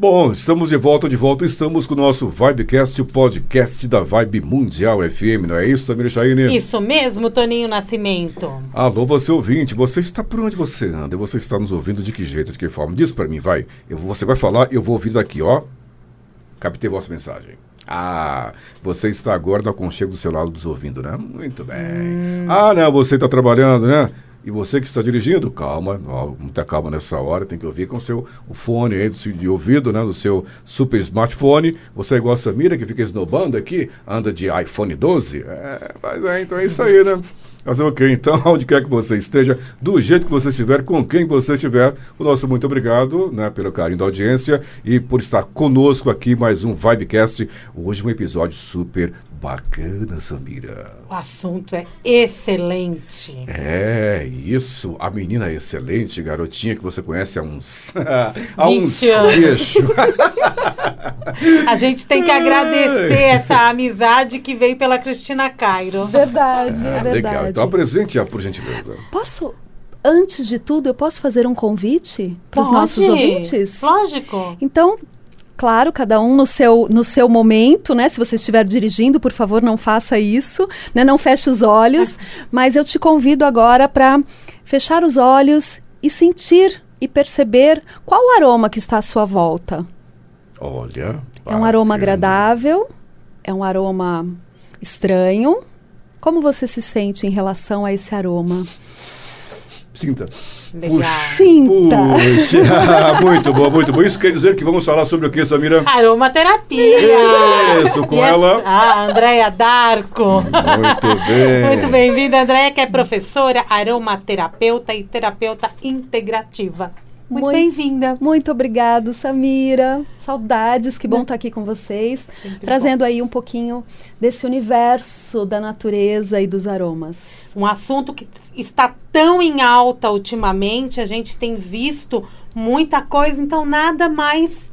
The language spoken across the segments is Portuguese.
Bom, estamos de volta, de volta. Estamos com o nosso Vibecast, o podcast da Vibe Mundial FM, não é isso, Samira Chaine? Isso mesmo, Toninho Nascimento. Alô, você ouvinte, você está por onde você anda? Você está nos ouvindo de que jeito, de que forma? Diz para mim, vai. Eu, você vai falar, eu vou ouvir daqui, ó. Captei vossa mensagem. Ah, você está agora no aconchego do seu lado nos ouvindo, né? Muito bem. Hum. Ah, não, você está trabalhando, né? E você que está dirigindo, calma, muita calma nessa hora, tem que ouvir com o seu fone aí de ouvido, né, do seu super smartphone. Você é igual a Samira, que fica esnobando aqui, anda de iPhone 12. É, mas é, então é isso aí, né? O quê? Então, onde quer que você esteja, do jeito que você estiver, com quem você estiver, o nosso muito obrigado né, pelo carinho da audiência e por estar conosco aqui mais um Vibecast. Hoje um episódio super Bacana, Samira. O assunto é excelente. É, isso. A menina é excelente, garotinha que você conhece há uns. há uns anos. A gente tem que agradecer essa amizade que veio pela Cristina Cairo. Verdade, é, verdade. Legal. Então apresente-a, por gentileza. Posso antes de tudo, eu posso fazer um convite para os nossos ouvintes? Lógico. Então, claro, cada um no seu, no seu momento, né? Se você estiver dirigindo, por favor, não faça isso, né? Não feche os olhos. mas eu te convido agora para fechar os olhos e sentir e perceber qual o aroma que está à sua volta. Olha. É um aroma agradável, é um aroma estranho. Como você se sente em relação a esse aroma? Sinta. Legal. Sinta. Puxa, muito bom, muito bom. Isso quer dizer que vamos falar sobre o que, Samira? Aromaterapia. Isso, com ela. Ah, Andréia Darco. Muito bem. Muito bem-vinda, Andréia, que é professora, aromaterapeuta e terapeuta integrativa. Muito, muito bem-vinda. Muito obrigado, Samira. Saudades, que bom estar aqui com vocês, Sempre trazendo bom. aí um pouquinho desse universo da natureza e dos aromas. Um assunto que está tão em alta ultimamente, a gente tem visto muita coisa, então nada mais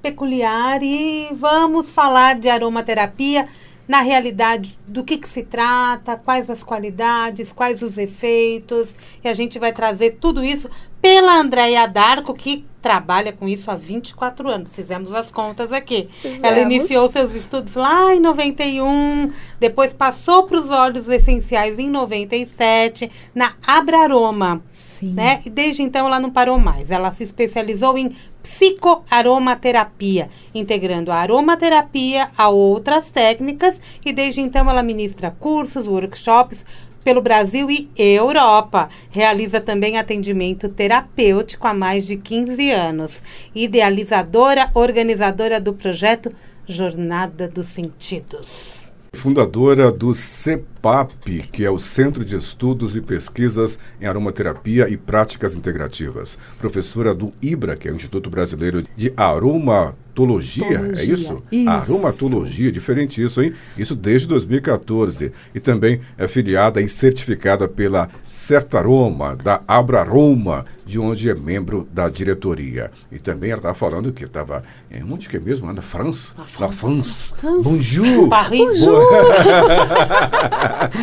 peculiar e vamos falar de aromaterapia na realidade do que, que se trata, quais as qualidades, quais os efeitos, e a gente vai trazer tudo isso pela Andréia Darco, que trabalha com isso há 24 anos. Fizemos as contas aqui. Fizemos. Ela iniciou seus estudos lá em 91, depois passou para os óleos essenciais em 97, na Abraroma. Sim. Né? E desde então ela não parou mais. Ela se especializou em psicoaromaterapia, integrando a aromaterapia a outras técnicas e desde então ela ministra cursos, workshops pelo Brasil e Europa. Realiza também atendimento terapêutico há mais de 15 anos. Idealizadora, organizadora do projeto Jornada dos Sentidos. Fundadora do CEPAP, que é o Centro de Estudos e Pesquisas em Aromaterapia e Práticas Integrativas. Professora do IBRA, que é o Instituto Brasileiro de Aroma aromatologia, é isso? isso? Aromatologia, diferente isso, hein? Isso desde 2014. E também é filiada e certificada pela Certaroma, da Abraroma, de onde é membro da diretoria. E também ela estava falando que estava. É, onde que é mesmo? Na França? Na France. France. Bonjour! Paris. Bonjour!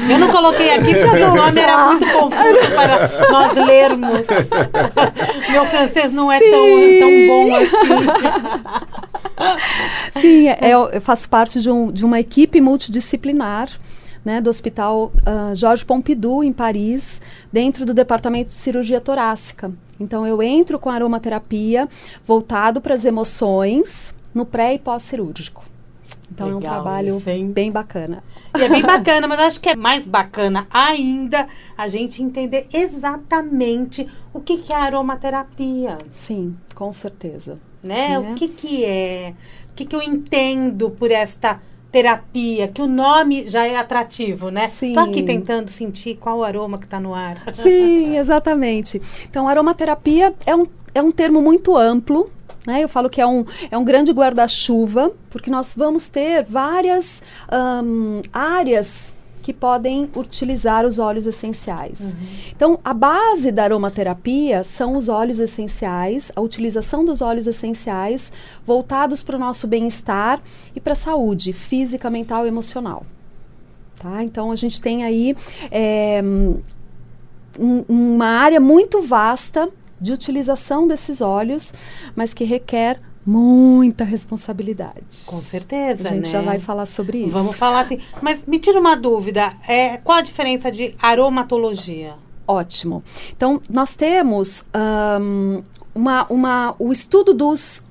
Eu não coloquei aqui porque o nome era muito confuso para nós lermos. Meu francês não é tão, tão bom assim. Sim, é, eu faço parte de, um, de uma equipe multidisciplinar né, do Hospital uh, Georges Pompidou, em Paris, dentro do departamento de cirurgia torácica. Então, eu entro com aromaterapia voltado para as emoções no pré e pós-cirúrgico. Então Legal, é um trabalho bem bacana. E é bem bacana, mas acho que é mais bacana ainda a gente entender exatamente o que, que é aromaterapia. Sim, com certeza né? O que que é? O que que eu entendo por esta terapia, que o nome já é atrativo, né? Sim. Tô aqui tentando sentir qual o aroma que está no ar. Sim, exatamente. Então, aromaterapia é um, é um termo muito amplo, né? Eu falo que é um, é um grande guarda-chuva, porque nós vamos ter várias áreas que podem utilizar os óleos essenciais. Uhum. Então, a base da aromaterapia são os óleos essenciais, a utilização dos óleos essenciais voltados para o nosso bem-estar e para a saúde física, mental e emocional. Tá? Então, a gente tem aí é, um, uma área muito vasta de utilização desses óleos, mas que requer muita responsabilidade. Com certeza, A gente né? já vai falar sobre isso. Vamos falar assim. Mas me tira uma dúvida. É, qual a diferença de aromatologia? Ótimo. Então, nós temos ahn, uma, uma, o estudo dos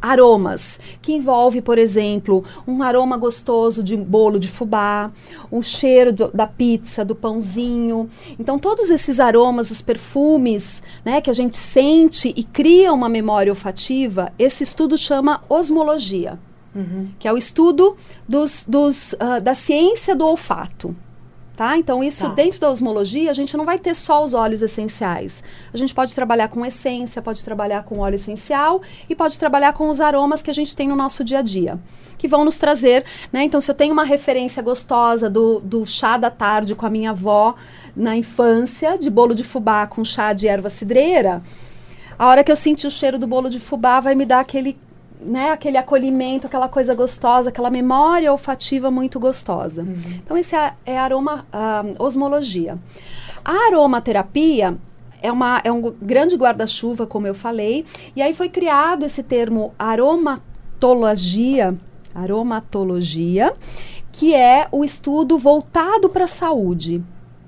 aromas, que envolve, por exemplo, um aroma gostoso de bolo de fubá, o cheiro do- da pizza, do pãozinho. Então, todos esses aromas, os perfumes, né, que a gente sente e cria uma memória olfativa, esse estudo chama osmologia, que é o estudo dos, dos, ah, da ciência do olfato. Tá? Então, isso Tá. dentro da osmologia, a gente não vai ter só os óleos essenciais. A gente pode trabalhar com essência, pode trabalhar com óleo essencial e pode trabalhar com os aromas que a gente tem no nosso dia a dia. Que vão nos trazer, né? Então, se eu tenho uma referência gostosa do, do chá da tarde com a minha avó na infância, de bolo de fubá com chá de erva cidreira, a hora que eu sentir o cheiro do bolo de fubá vai me dar aquele, né, aquele acolhimento, aquela coisa gostosa, aquela memória olfativa muito gostosa. Então, esse é, é aroma, ah, osmologia. A aromaterapia é, uma, é um grande guarda-chuva, como eu falei, e aí foi criado esse termo aromatologia, aromatologia, que é o estudo voltado para a saúde.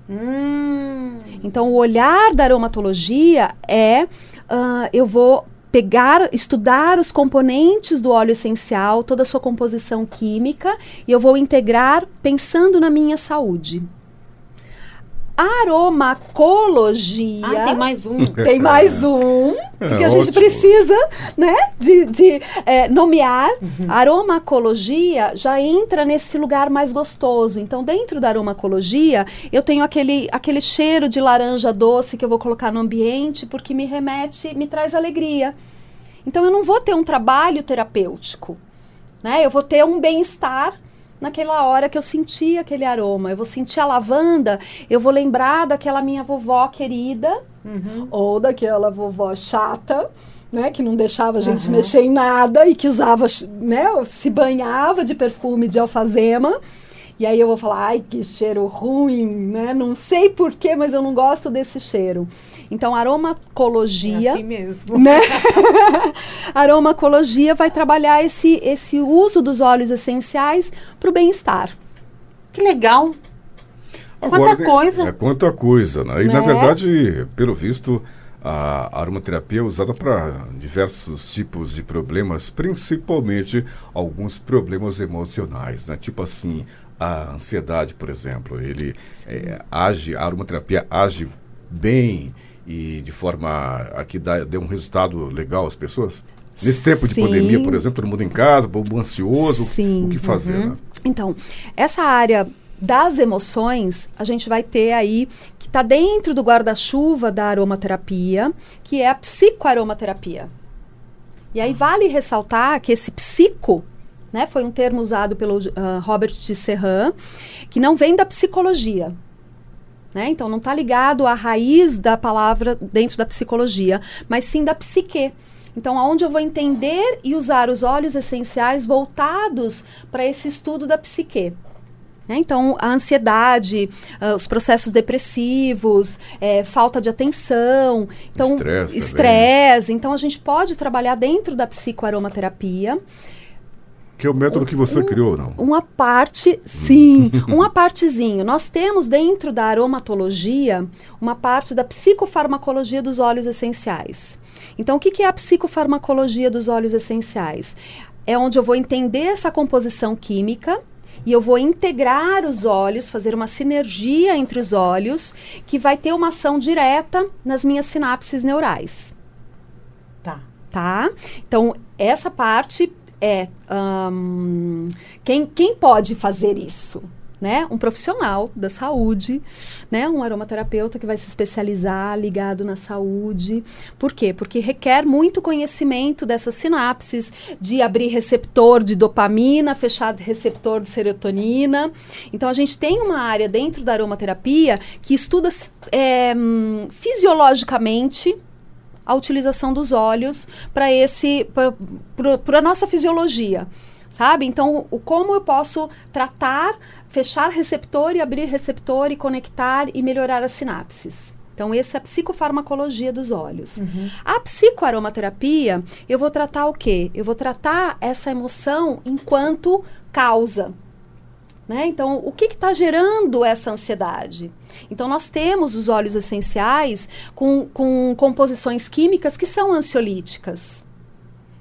Hum, Então, o olhar da aromatologia é ah, eu vou pegar, estudar os componentes do óleo essencial, toda a sua composição química, e eu vou integrar pensando na minha saúde. Aromacologia. ah, tem mais um. Tem mais um, porque É, a gente ótimo. precisa, né, de, de, é, nomear. A aromacologia já entra nesse lugar mais gostoso. Então, dentro da aromacologia, eu tenho aquele, aquele cheiro de laranja doce que eu vou colocar no ambiente, porque me remete, me traz alegria. Então, eu não vou ter um trabalho terapêutico, né? Eu vou ter um bem-estar naquela hora que eu senti aquele aroma. Eu vou sentir a lavanda, eu vou lembrar daquela minha vovó querida, ou daquela vovó chata, né, que não deixava a gente Uhum. mexer em nada e que usava, né, se banhava de perfume de alfazema. E aí eu vou falar, ai, que cheiro ruim, né? Não sei porquê, mas eu não gosto desse cheiro. Então, É aromacologia assim mesmo. né? Aromacologia vai trabalhar esse, esse uso dos óleos essenciais para o bem-estar. Que legal. Quanta tem- coisa. É quanta coisa, né? E na Né? verdade, pelo visto, a aromaterapia é usada para diversos tipos de problemas, principalmente alguns problemas emocionais, né? Tipo assim, a ansiedade, por exemplo, ele é, age, a aromaterapia age bem e de forma a que dá, dê um resultado legal às pessoas? Nesse tempo de Sim. pandemia, por exemplo, todo mundo em casa, povo ansioso, Sim. o que fazer, né? Então, essa área das emoções, a gente vai ter aí, que está dentro do guarda-chuva da aromaterapia, que é a psicoaromaterapia. E aí vale ressaltar que esse psico, né, foi um termo usado pelo ah, Robert de Serran, que não vem da psicologia. Né? Então, não está ligado à raiz da palavra dentro da psicologia, mas sim da psique. Então, aonde eu vou entender e usar os óleos essenciais voltados para esse estudo da psique. Né? Então, a ansiedade, ah, os processos depressivos, eh, falta de atenção, então Estresse estresse. Então, a gente pode trabalhar dentro da psicoaromaterapia Que é o método que você criou, não? uma parte, sim, uma partezinho. Nós temos dentro da aromatologia uma parte da psicofarmacologia dos óleos essenciais. Então, o que, que é a psicofarmacologia dos óleos essenciais? É onde eu vou entender essa composição química e eu vou integrar os óleos, fazer uma sinergia entre os óleos, que vai ter uma ação direta nas minhas sinapses neurais Tá. tá? Então, essa parte é ahn, quem, quem pode fazer isso? Né? Um profissional da saúde, né? um aromaterapeuta que vai se especializar ligado na saúde. Por quê? Porque requer muito conhecimento dessas sinapses, de abrir receptor de dopamina, fechar receptor de serotonina. Então, a gente tem uma área dentro da aromaterapia que estuda é, fisiologicamente a utilização dos óleos para esse para a nossa fisiologia sabe então o como eu posso tratar fechar receptor e abrir receptor e conectar e melhorar as sinapses Então, essa é a psicofarmacologia dos olhos. A psicoaromaterapia, eu vou tratar o quê? Eu vou tratar essa emoção enquanto causa. Né? Então, o que está gerando essa ansiedade? Então, nós temos os óleos essenciais com, com composições químicas que são ansiolíticas,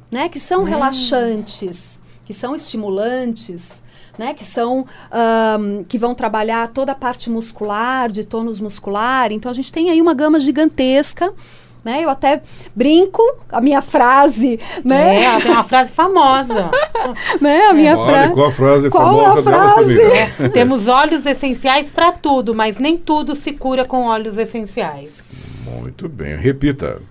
né? que são relaxantes, que são estimulantes, né? que são ahm, que vão trabalhar toda a parte muscular, de tônus muscular. Então, a gente tem aí uma gama gigantesca. Né? Eu até brinco a minha frase, né? É, ela tem uma frase famosa. né? A minha Olha, frase. qual a frase Qual a famosa dela, frase? Samira? Temos óleos essenciais para tudo, mas nem tudo se cura com óleos essenciais. Muito bem, repita.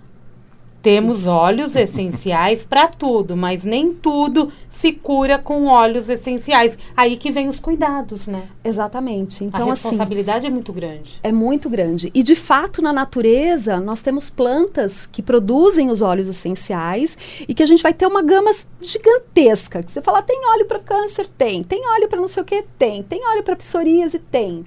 Temos óleos essenciais para tudo, mas nem tudo se cura com óleos essenciais. Aí que vem os cuidados, né? Exatamente. A Então, assim, responsabilidade é muito grande. é muito grande. E de fato, na natureza, nós temos plantas que produzem os óleos essenciais e que a gente vai ter uma gama gigantesca. Que você fala, tem óleo para câncer? Tem. Tem óleo para não sei o que? Tem. Tem óleo para psoríase? Tem.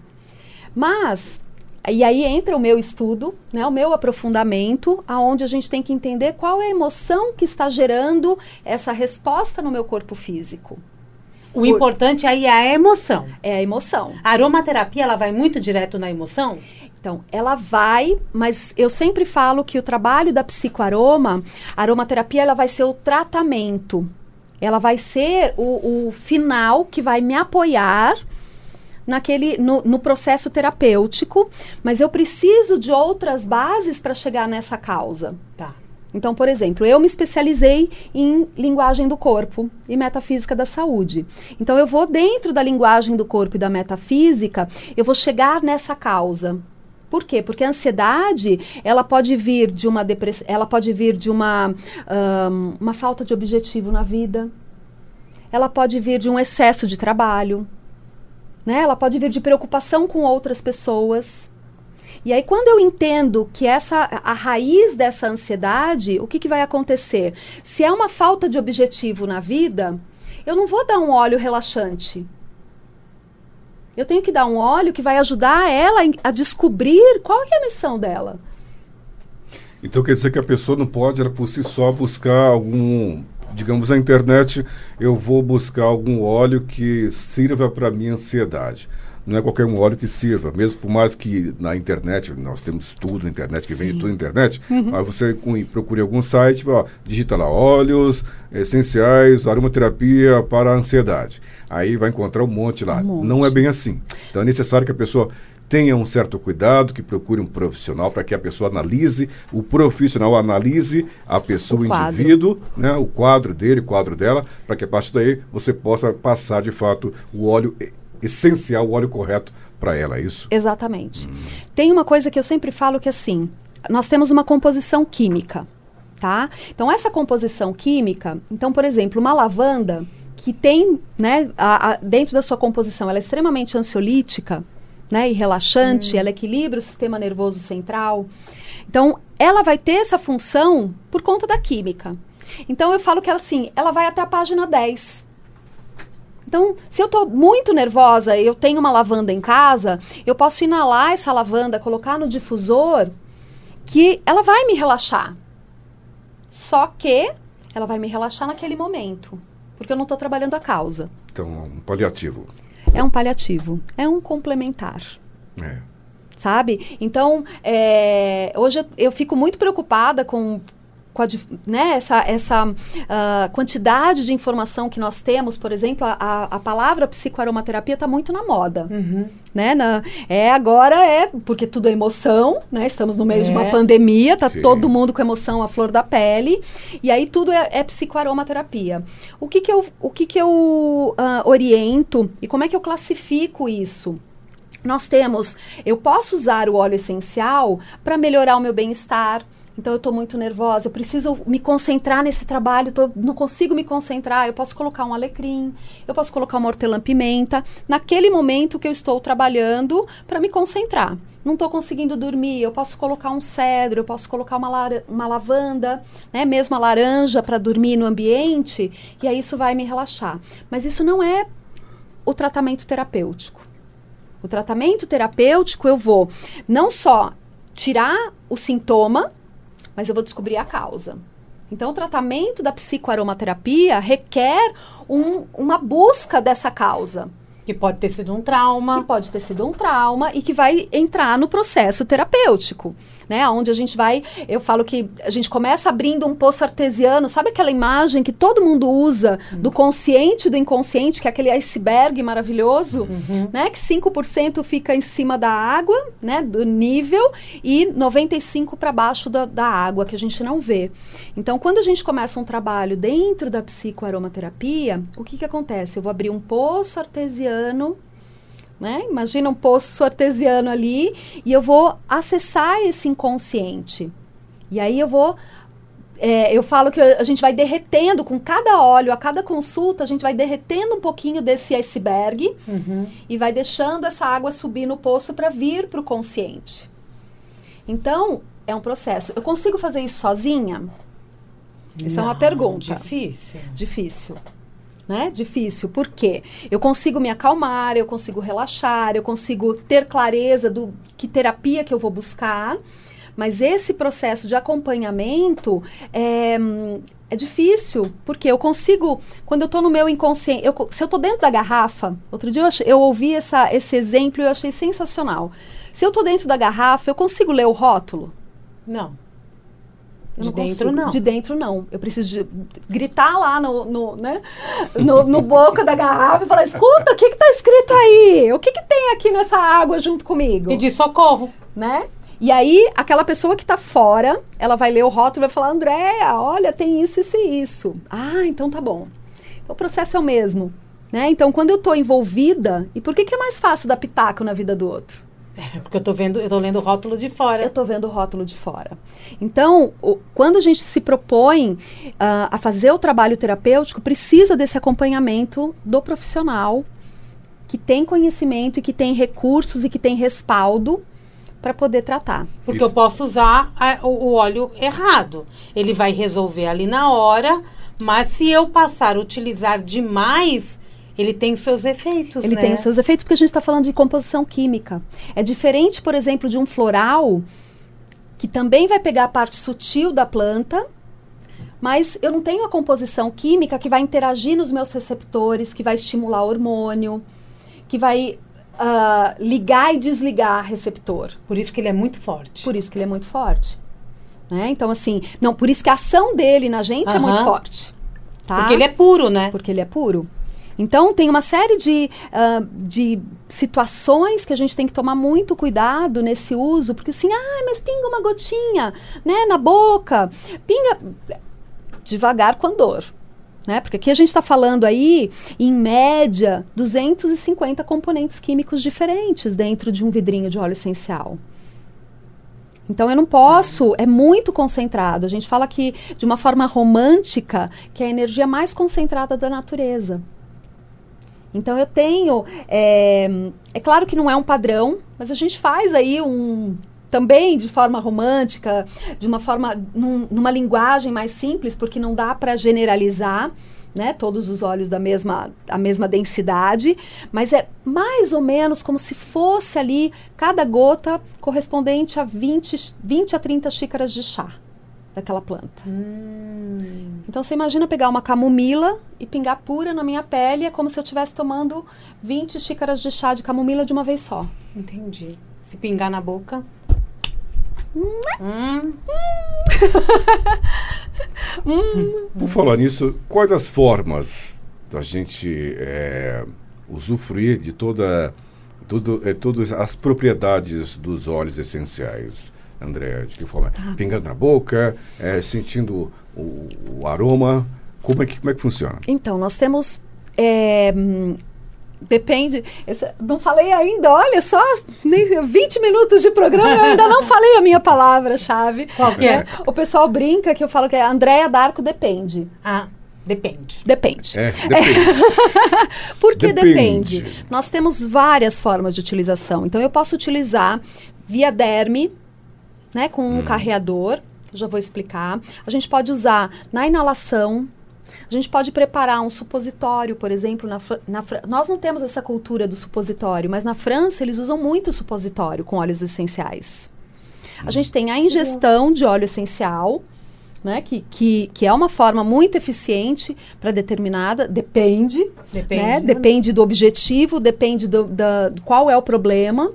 Mas e aí entra o meu estudo, né, o meu aprofundamento, aonde a gente tem que entender qual é a emoção que está gerando essa resposta no meu corpo físico. O importante aí é a emoção. É a emoção. A aromaterapia, ela vai muito direto na emoção? Então, ela vai, mas eu sempre falo que o trabalho da psicoaroma, a aromaterapia, ela vai ser o tratamento. Ela vai ser o, o final que vai me apoiar naquele no, no processo terapêutico, mas eu preciso de outras bases para chegar nessa causa. Tá. Então, por exemplo, eu me especializei em linguagem do corpo e metafísica da saúde. Então, eu vou dentro da linguagem do corpo e da metafísica, eu vou chegar nessa causa. Por quê? Porque a ansiedade, ela pode vir de uma depressão, ela pode vir de uma, ahn, uma falta de objetivo na vida. Ela pode vir de um excesso de trabalho. Né? Ela pode vir de preocupação com outras pessoas. E aí, quando eu entendo que essa a raiz dessa ansiedade, o que, que vai acontecer? Se é uma falta de objetivo na vida, eu não vou dar um óleo relaxante. Eu tenho que dar um óleo que vai ajudar ela a descobrir qual é a missão dela. Então quer dizer que a pessoa não pode, ela por si só, buscar algum, digamos, na internet, eu vou buscar algum óleo que sirva para minha ansiedade. Não é qualquer um óleo que sirva, mesmo por mais que na internet, nós temos tudo na internet, que vem de tudo na internet, mas você procure algum site, ó, digita lá óleos essenciais, aromaterapia para a ansiedade. Aí vai encontrar um monte lá. Um monte. Não é bem assim. Então é necessário que a pessoa tenha um certo cuidado, que procure um profissional para que a pessoa analise, o profissional analise a pessoa, O o indivíduo, né, o quadro dele, o quadro dela, para que a partir daí você possa passar de fato o óleo essencial, o óleo correto para ela, é isso? Exatamente. Tem uma coisa que eu sempre falo que assim, nós temos uma composição química, tá? Então essa composição química, então por exemplo, uma lavanda que tem, né, a- a- dentro da sua composição, ela é extremamente ansiolítica, né, e relaxante, ela equilibra o sistema nervoso central. Então ela vai ter essa função por conta da química. Então eu falo que ela assim, ela vai até a página 10. Então, se eu estou muito nervosa e eu tenho uma lavanda em casa, eu posso inalar essa lavanda, colocar no difusor, que ela vai me relaxar. Só que ela vai me relaxar naquele momento, porque eu não estou trabalhando a causa. Então, um paliativo. É um paliativo, é um complementar É. sabe? Então, é, hoje eu, eu fico muito preocupada com, com a, né, essa, essa ah, quantidade de informação que nós temos. Por exemplo, a, a, a palavra psicoaromaterapia está muito na moda. Né? Na- é agora é porque tudo é emoção, né? Estamos no meio de uma É. pandemia, tá Sim. todo mundo com emoção à flor da pele, e aí tudo é, é psicoaromaterapia. O que que eu, o que que eu ah, oriento e como é que eu classifico isso? Nós temos, eu posso usar o óleo essencial para melhorar o meu bem-estar. Então eu estou muito nervosa, eu preciso me concentrar nesse trabalho, tô- não consigo me concentrar. Eu posso colocar um alecrim, eu posso colocar uma hortelã-pimenta naquele momento que eu estou trabalhando para me concentrar. Não estou conseguindo dormir, eu posso colocar um cedro, eu posso colocar uma, uma lavanda, né, mesmo a laranja para dormir no ambiente, e aí isso vai me relaxar. Mas isso não é o tratamento terapêutico. O tratamento terapêutico eu vou não só tirar o sintoma, mas eu vou descobrir a causa. Então, o tratamento da psicoaromaterapia requer um, uma busca dessa causa. Que pode ter sido um trauma. Que pode ter sido um trauma e que vai entrar no processo terapêutico né? Onde a gente vai, eu falo que a gente começa abrindo um poço artesiano, sabe aquela imagem que todo mundo usa uhum. do consciente e do inconsciente, que é aquele iceberg maravilhoso, uhum. né? Que 5% fica em cima da água, né? Do nível e 95 para baixo da, da água, que a gente não vê. Então, quando a gente começa um trabalho dentro da psicoaromaterapia, o que que acontece? Eu vou abrir um poço artesiano né? Imagina um poço artesiano ali e eu vou acessar esse inconsciente. E aí eu vou é, eu falo que a gente vai derretendo com cada óleo, a cada consulta, a gente vai derretendo um pouquinho desse iceberg uhum. e vai deixando essa água subir no poço para vir para o consciente. Então, é um processo. Eu consigo fazer isso sozinha? Isso é uma pergunta. Difícil. Difícil né? Difícil. Por quê? Eu consigo me acalmar, eu consigo relaxar, eu consigo ter clareza do que terapia que eu vou buscar. Mas esse processo de acompanhamento é, é difícil, porque eu consigo, quando eu estou no meu inconsciente, eu, se eu estou dentro da garrafa, outro dia eu, achei, eu ouvi essa, esse exemplo e eu achei sensacional. Se eu estou dentro da garrafa, eu consigo ler o rótulo? Não. Eu de dentro consigo. não. De dentro não. Eu preciso de gritar lá no, no, né? no, no boca da garrafa e falar: escuta, o que está escrito aí? O que, que tem aqui nessa água junto comigo? Pedir socorro. Né? E aí, aquela pessoa que está fora, ela vai ler o rótulo e vai falar: Andréia, olha, tem isso, isso e isso. Ah, então tá bom. Então, o processo é o mesmo. Né? Então, quando eu estou envolvida, e por que, que é mais fácil dar pitaco na vida do outro? É, porque eu estou vendo, eu tô lendo o rótulo de fora. Eu estou vendo o rótulo de fora. Então, o, quando a gente se propõe uh, a fazer o trabalho terapêutico, precisa desse acompanhamento do profissional que tem conhecimento e que tem recursos e que tem respaldo para poder tratar. Porque eu posso usar a, o, o óleo errado. Ele vai resolver ali na hora, mas se eu passar a utilizar demais, ele tem os seus efeitos, Ele né? tem os seus efeitos porque a gente está falando de composição química. É diferente, por exemplo, de um floral que também vai pegar a parte sutil da planta, mas eu não tenho a composição química que vai interagir nos meus receptores, que vai estimular o hormônio, que vai uh, ligar e desligar receptor. Por isso que ele é muito forte. Por isso que ele é muito forte. Né? Então, assim, não, por isso que a ação dele na gente é muito forte. Tá? Porque ele é puro, né? Porque ele é puro. Então, tem uma série de, uh, de situações que a gente tem que tomar muito cuidado nesse uso, porque assim, ah, mas pinga uma gotinha, né, na boca, pinga devagar com a dor. Né? Porque aqui a gente está falando aí, em média, 250 componentes químicos diferentes dentro de um vidrinho de óleo essencial. Então eu não posso, é muito concentrado. A gente fala que de uma forma romântica, que é a energia mais concentrada da natureza. Então eu tenho. É, é claro que não é um padrão, mas a gente faz aí um também de forma romântica, de uma forma num, numa linguagem mais simples, porque não dá para generalizar. Né, todos os óleos da mesma, a mesma densidade, mas é mais ou menos como se fosse ali cada gota correspondente a 20, 20 a 30 xícaras de chá daquela planta. Hum. Então você imagina pegar uma camomila e pingar pura na minha pele, é como se eu estivesse tomando 20 xícaras de chá de camomila de uma vez só. Entendi. Se pingar na boca. Hum. Hum. hum. Por falar nisso, quais as formas da gente é, usufruir de toda, tudo, é, todas as propriedades dos óleos essenciais? André? De que forma? Tá. Pingando na boca, é, sentindo o, o, aroma. Como é, que, como é que funciona? Então, nós temos. É, depende. Esse, não falei ainda, olha só, nem 20 minutos de programa eu ainda não falei a minha palavra-chave. Qual que é? O pessoal brinca que eu falo que é Andréia Darco depende. Ah. Depende. Depende. É, depende. Por que depende. depende? Nós temos várias formas de utilização. Então, eu posso utilizar via derme, né, com um hum. carreador, já vou explicar. A gente pode usar na inalação, a gente pode preparar um supositório, por exemplo, na, na, nós não temos essa cultura do supositório, mas na França eles usam muito supositório com óleos essenciais. A gente tem a ingestão de óleo essencial, né, que, que, que é uma forma muito eficiente para determinada, depende, Depende. né, depende do objetivo, depende do, da, qual é o problema.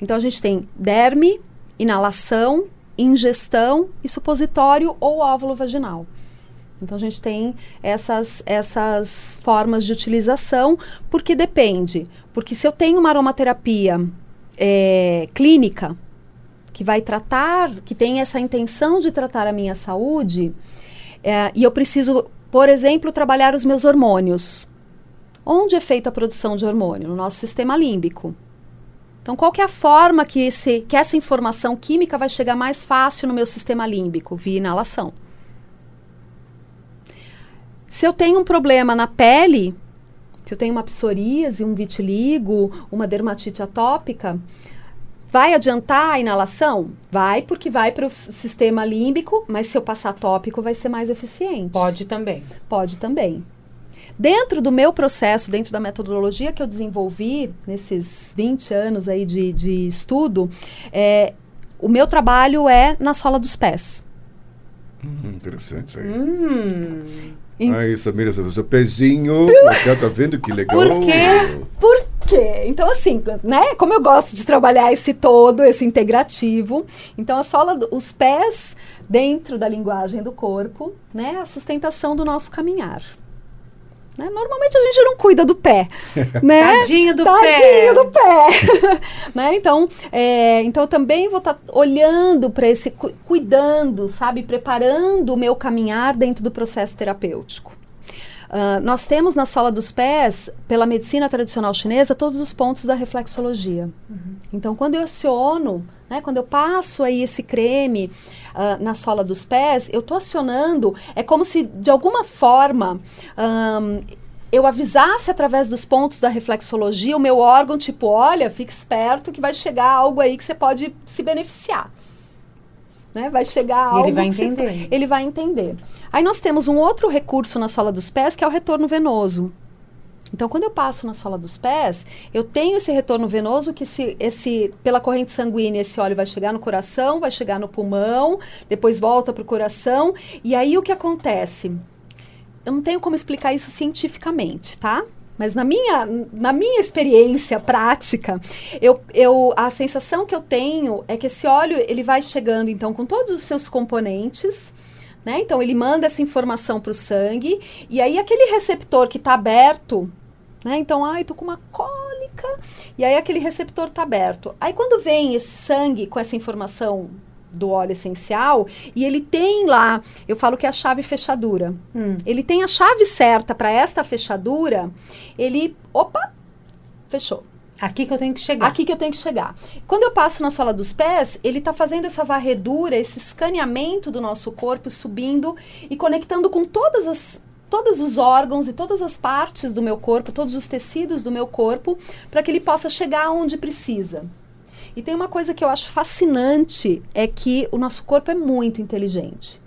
Então a gente tem derme, inalação, ingestão e supositório ou óvulo vaginal. Então a gente tem essas, essas formas de utilização, porque depende. Porque se eu tenho uma aromaterapia é, clínica, que vai tratar, que tem essa intenção de tratar a minha saúde, é, e eu preciso, por exemplo, trabalhar os meus hormônios. Onde é feita a produção de hormônio? No nosso sistema límbico. Então, qual que é a forma que, esse, que essa informação química vai chegar mais fácil no meu sistema límbico? Via inalação. Se eu tenho um problema na pele, se eu tenho uma psoríase, um vitiligo, uma dermatite atópica, vai adiantar a inalação? Vai, porque vai para o sistema límbico, mas se eu passar tópico vai ser mais eficiente. Pode também. Pode também. Dentro do meu processo, dentro da metodologia que eu desenvolvi nesses 20 anos aí de, de estudo, é, o meu trabalho é na sola dos pés. Hum, interessante isso aí. Hum. Aí, Samira, seu seu pezinho. Já tá vendo que legal? Por quê? Por quê? Então, assim, né? Como eu gosto de trabalhar esse todo, esse integrativo, então a sola, os pés dentro da linguagem do corpo, né? A sustentação do nosso caminhar. Né? Normalmente a gente não cuida do pé, né? Tadinho do Tadinho pé. do pé. né? Então, é, então eu também vou estar olhando para esse, cu- cuidando, sabe, preparando o meu caminhar dentro do processo terapêutico. Ah, nós temos na sola dos pés, pela medicina tradicional chinesa, todos os pontos da reflexologia. Então, quando eu aciono, né, quando eu passo aí esse creme ah, na sola dos pés, eu estou acionando, é como se de alguma forma ahn, eu avisasse através dos pontos da reflexologia o meu órgão, tipo, olha, fique esperto que vai chegar algo aí que você pode se beneficiar. Né? Vai chegar E ele algo vai que você- entender. ele vai entender. Aí nós temos um outro recurso na sola dos pés, que é o retorno venoso. Então, quando eu passo na sola dos pés, eu tenho esse retorno venoso que esse, esse, pela corrente sanguínea esse óleo vai chegar no coração, vai chegar no pulmão, depois volta para o coração. E aí o que acontece? Eu não tenho como explicar isso cientificamente, tá? Mas na minha, na minha experiência prática, eu, eu, a sensação que eu tenho é que esse óleo ele vai chegando então com todos os seus componentes, né? Então ele manda essa informação para o sangue e aí aquele receptor que está aberto, né? Então, ai, tô com uma cólica e aí aquele receptor está aberto. Aí quando vem esse sangue com essa informação do óleo essencial e ele tem lá, eu falo que é a chave fechadura. Hum. Ele tem a chave certa para esta fechadura, ele, opa, fechou. Aqui que eu tenho que chegar. Aqui que eu tenho que chegar. Quando eu passo na sola dos pés, ele está fazendo essa varredura, esse escaneamento do nosso corpo, subindo e conectando com todas as todos os órgãos e todas as partes do meu corpo, todos os tecidos do meu corpo, para que ele possa chegar onde precisa. E tem uma coisa que eu acho fascinante, é que o nosso corpo é muito inteligente.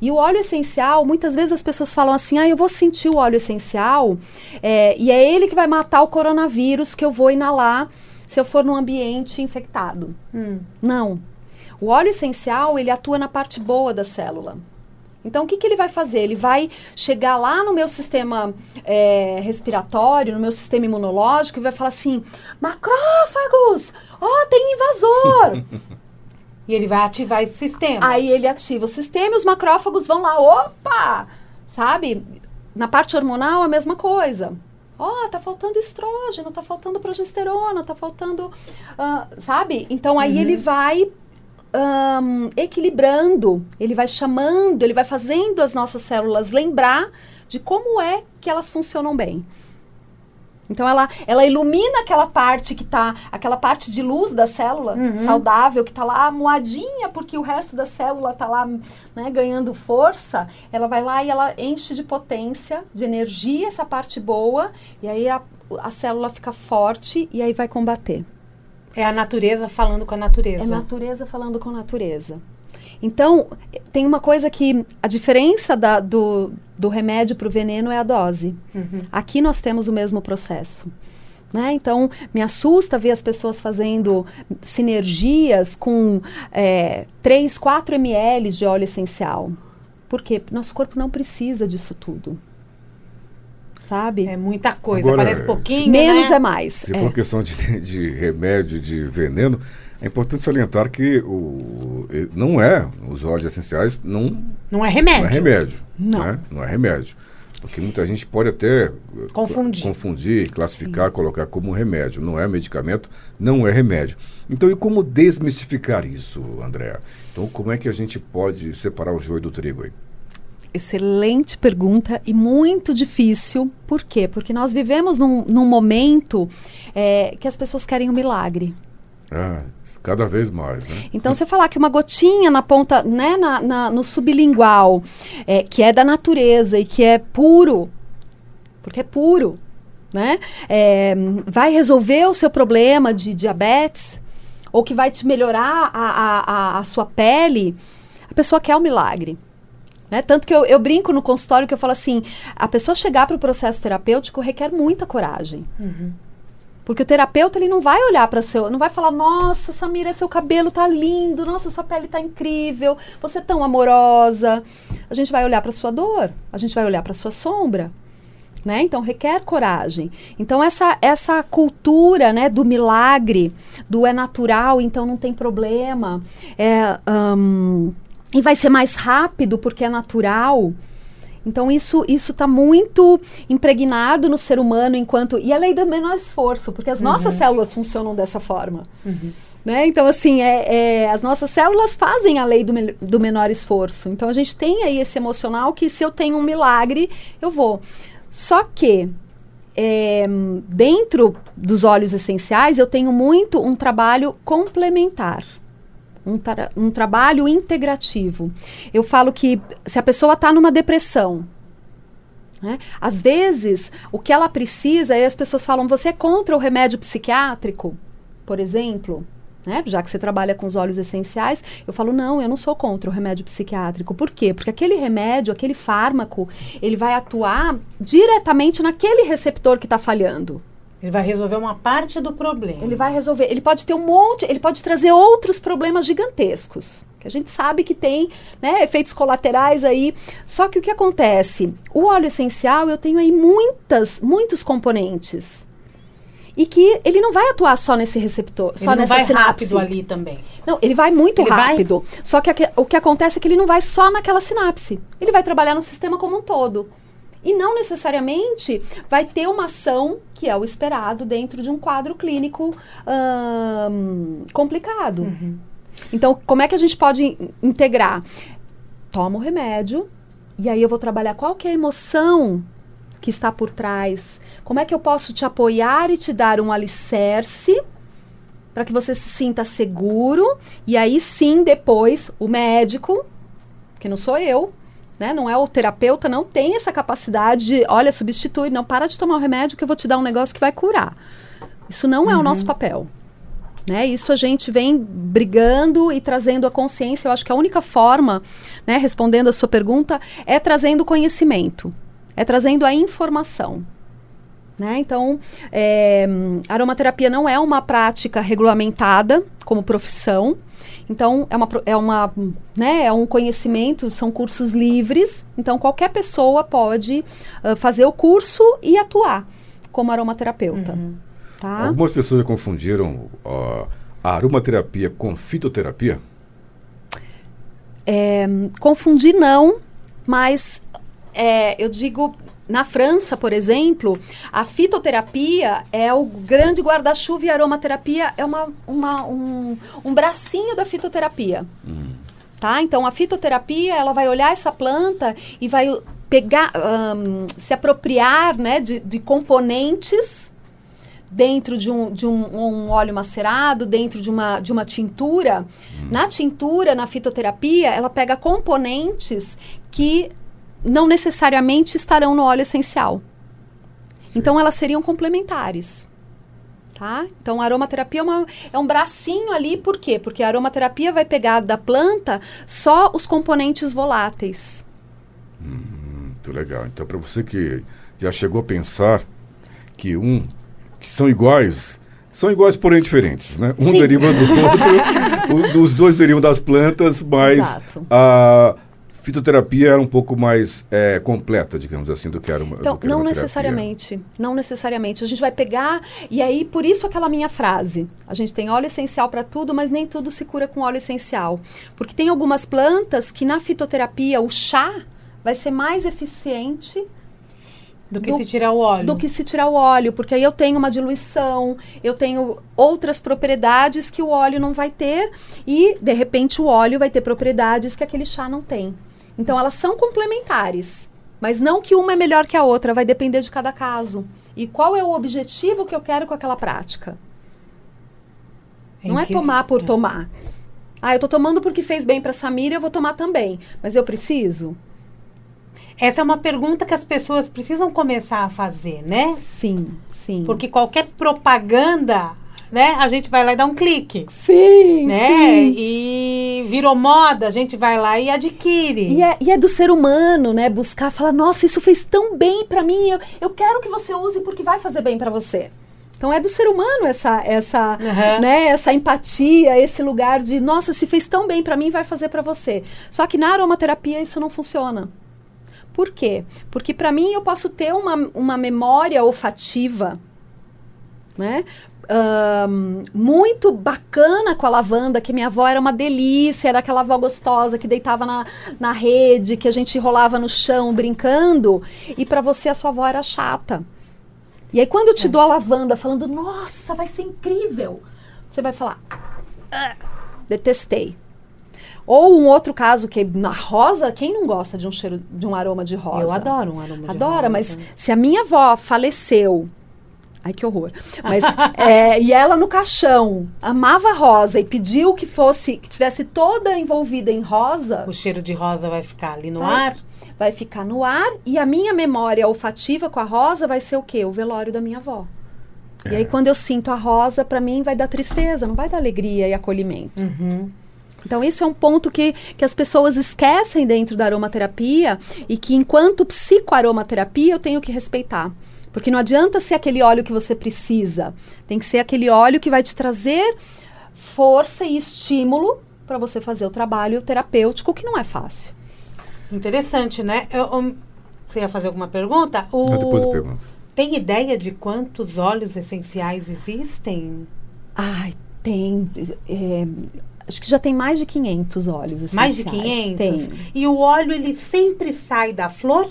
E o óleo essencial, muitas vezes as pessoas falam assim: ah, eu vou sentir o óleo essencial é, e é ele que vai matar o coronavírus que eu vou inalar se eu for num ambiente infectado. Hum. Não. O óleo essencial, ele atua na parte boa da célula. Então, o que, que ele vai fazer? Ele vai chegar lá no meu sistema é, respiratório, no meu sistema imunológico e vai falar assim: macrófagos! Ó, tem invasor! E ele vai ativar esse sistema. Aí ele ativa o sistema e os macrófagos vão lá, opa! Sabe? Na parte hormonal, a mesma coisa. Ó, tá faltando estrógeno, tá faltando progesterona, tá faltando. ah, sabe? Então aí ele vai ahn, equilibrando, ele vai chamando, ele vai fazendo as nossas células lembrar de como é que elas funcionam bem. Então ela, ela ilumina aquela parte que tá, aquela parte de luz da célula saudável que tá lá moadinha porque o resto da célula tá lá, né, ganhando força. Ela vai lá e ela enche de potência, de energia essa parte boa e aí a, a célula fica forte e aí vai combater. É a natureza falando com a natureza. É natureza falando com natureza. Então, tem uma coisa que a diferença da- do, do remédio para o veneno é a dose. Uhum. Aqui nós temos o mesmo processo. Né? Então, me assusta ver as pessoas fazendo sinergias com é, 3, 4 ml de óleo essencial. Por quê? Nosso corpo não precisa disso tudo. Sabe? É muita coisa, Agora, parece pouquinho. Menos né? é mais. Se É. for questão de, de remédio, de veneno, é importante salientar que o, não é, os óleos essenciais não, Não é não remédio. é remédio. Não. Né? Não é remédio. Porque muita gente pode até eh, Confundir. confundir, classificar, colocar como remédio. Não é medicamento, não é remédio. Então, e como desmistificar isso, André? Então, como é que a gente pode separar o joio do trigo aí? Excelente pergunta e muito difícil. Por quê? Porque nós vivemos num, num momento é, que as pessoas querem um milagre. Ah, cada vez mais, né? Então, se eu falar que uma gotinha na ponta, né, na, na- no sublingual, é, que é da natureza e que é puro, porque é puro, né, é, vai resolver o seu problema de diabetes, ou que vai te melhorar a, a, a, a sua pele, a pessoa quer o milagre. Né? Tanto que eu, eu brinco no consultório que eu falo assim, a pessoa chegar para o processo terapêutico requer muita coragem. Porque o terapeuta ele não vai olhar para seu, não vai falar: "Nossa, Samira, seu cabelo tá lindo, nossa, sua pele tá incrível, você é tão amorosa". A gente vai olhar para sua dor, a gente vai olhar para sua sombra. Né? Então requer coragem. Então essa essa cultura, né, do milagre, do é natural, então não tem problema, é, hum, e vai ser mais rápido porque é natural. Então isso isso está muito impregnado no ser humano enquanto e a lei do menor esforço, porque as nossas células funcionam dessa forma. Né? Então, assim, é, é, as nossas células fazem a lei do, me- do menor esforço. Então, a gente tem aí esse emocional que se eu tenho um milagre, eu vou. Só que, é, dentro dos óleos essenciais, eu tenho muito um trabalho complementar. Um, tra- um trabalho integrativo. Eu falo que se a pessoa está numa depressão, né? Às vezes, o que ela precisa, aí as pessoas falam, você é contra o remédio psiquiátrico, por exemplo? Né? Já que você trabalha com os óleos essenciais, eu falo, não, eu não sou contra o remédio psiquiátrico. Por quê? Porque aquele remédio, aquele fármaco, ele vai atuar diretamente naquele receptor que está falhando. Ele vai resolver uma parte do problema. Ele vai resolver. Ele pode ter um monte, ele pode trazer outros problemas gigantescos. Que a gente sabe que tem né, efeitos colaterais aí. Só que o que acontece? O óleo essencial, eu tenho aí muitas, muitos componentes. E que ele não vai atuar só nesse receptor, Ele só nessa vai sinapse. rápido ali também. Não, ele vai muito Ele vai? rápido. Só que o que acontece é que ele não vai só naquela sinapse. Ele vai trabalhar no sistema como um todo. E não necessariamente vai ter uma ação que é o esperado dentro de um quadro clínico ahn, complicado. Uhum. Então, como é que a gente pode in- integrar? Toma o remédio e aí eu vou trabalhar qual que é a emoção que está por trás. Como é que eu posso te apoiar e te dar um alicerce para que você se sinta seguro e aí sim depois o médico, que não sou eu, né, não é o terapeuta, não tem essa capacidade de, olha, substitui, não para de tomar o remédio que eu vou te dar um negócio que vai curar. Isso não é o nosso papel. Né? Isso a gente vem brigando e trazendo a consciência. Eu acho que a única forma, né, respondendo a sua pergunta, é trazendo conhecimento, é trazendo a informação. Né? Então, é, aromaterapia não é uma prática regulamentada como profissão. Então, é, uma, é, uma, né, é um conhecimento, são cursos livres. Então, qualquer pessoa pode ah, fazer o curso e atuar como aromaterapeuta. Tá? Algumas pessoas já confundiram ó, a aromaterapia com fitoterapia. Confundir não, mas é, eu digo, na França, por exemplo, a fitoterapia é o grande guarda-chuva e a aromaterapia é uma, uma- um, um bracinho da fitoterapia. Tá? Então, a fitoterapia, ela vai olhar essa planta e vai pegar, ahn, se apropriar né, de, de componentes dentro de, um, de um, um óleo macerado, dentro de uma, de uma tintura. Na tintura, na fitoterapia, ela pega componentes que não necessariamente estarão no óleo essencial. Então, elas seriam complementares. Tá? Então, a aromaterapia é, uma- é um bracinho ali, por quê? Porque a aromaterapia vai pegar da planta só os componentes voláteis. Muito legal. Então, para você que já chegou a pensar que um que são iguais, são iguais, porém diferentes, né? Um Sim. deriva do outro, o- os dois derivam das plantas, mas Exato. a fitoterapia era um pouco mais é, completa, digamos assim, do que era uma Então, que não aromaterapia. necessariamente. Não necessariamente. A gente vai pegar, e aí, por isso aquela minha frase. A gente tem óleo essencial para tudo, mas nem tudo se cura com óleo essencial. Porque tem algumas plantas que na fitoterapia, o chá vai ser mais eficiente Do que Do- se tirar o óleo. do que se tirar o óleo, porque aí eu tenho uma diluição, eu tenho outras propriedades que o óleo não vai ter e de repente o óleo vai ter propriedades que aquele chá não tem. Então elas são complementares, mas não que uma é melhor que a outra, vai depender de cada caso. E qual é o objetivo que eu quero com aquela prática? Não é que- tomar por tomar. Ah, eu tô tomando porque fez bem para Samira, eu vou tomar também, mas eu preciso? Essa é uma pergunta que as pessoas precisam começar a fazer, né? Sim, sim. Porque qualquer propaganda, né? A gente vai lá e dá um clique. sim, né? sim. E virou moda, a gente vai lá e adquire. E é, e é do ser humano, né? Buscar, falar, nossa, isso fez tão bem pra mim, eu, eu quero que você use porque vai fazer bem pra você. Então é do ser humano essa essa, Aham. né, essa empatia, esse lugar de, nossa, se fez tão bem pra mim, vai fazer pra você. Só que na aromaterapia isso não funciona. Por quê? Porque pra mim eu posso ter uma, uma memória olfativa, né? Ahn, muito bacana com a lavanda, que minha avó era uma delícia, era aquela avó gostosa que deitava na, na rede, que a gente rolava no chão brincando, e pra você a sua avó era chata. E aí quando eu te dou a lavanda falando, nossa, vai ser incrível, você vai falar, "Ah, detestei. Ou um outro caso que na rosa, quem não gosta de um cheiro, de um aroma de rosa? Eu adoro um aroma de Adora, rosa. mas se a minha avó faleceu. Ai, que horror. Mas, é, e ela no caixão amava rosa e pediu que fosse, que tivesse toda envolvida em rosa, O cheiro de rosa vai ficar ali no Vai. ar. vai ficar no ar e a minha memória olfativa com a rosa vai ser o quê? O velório da minha avó. E aí, quando eu sinto a rosa, pra mim vai dar tristeza, não vai dar alegria e acolhimento. Uhum. Então, isso é um ponto que, que as pessoas esquecem dentro da aromaterapia e que, enquanto psicoaromaterapia, eu tenho que respeitar. Porque não adianta ser aquele óleo que você precisa. Tem que ser aquele óleo que vai te trazer força e estímulo para você fazer o trabalho terapêutico, que não é fácil. Interessante, né? Eu- eu- você ia fazer alguma pergunta? O... Não, depois eu pergunto. Tem ideia de quantos óleos essenciais existem? Ai, tem. é, acho que já tem mais de 500 óleos essenciais. Mais de 500? Tem. E o óleo, ele sempre sai da flor?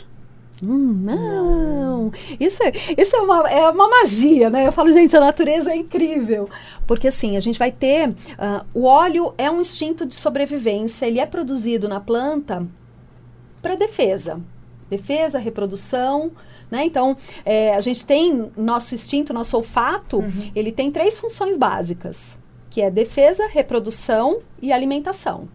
Hum, não. Isso, é, isso é, uma, é uma magia, né? Eu falo, gente, a natureza é incrível. Porque assim, a gente vai ter. ah, o óleo é um instinto de sobrevivência, ele é produzido na planta para defesa. Defesa, reprodução. Né? Então, é, a gente tem nosso instinto, nosso olfato, ele tem três funções básicas, que é defesa, reprodução e alimentação.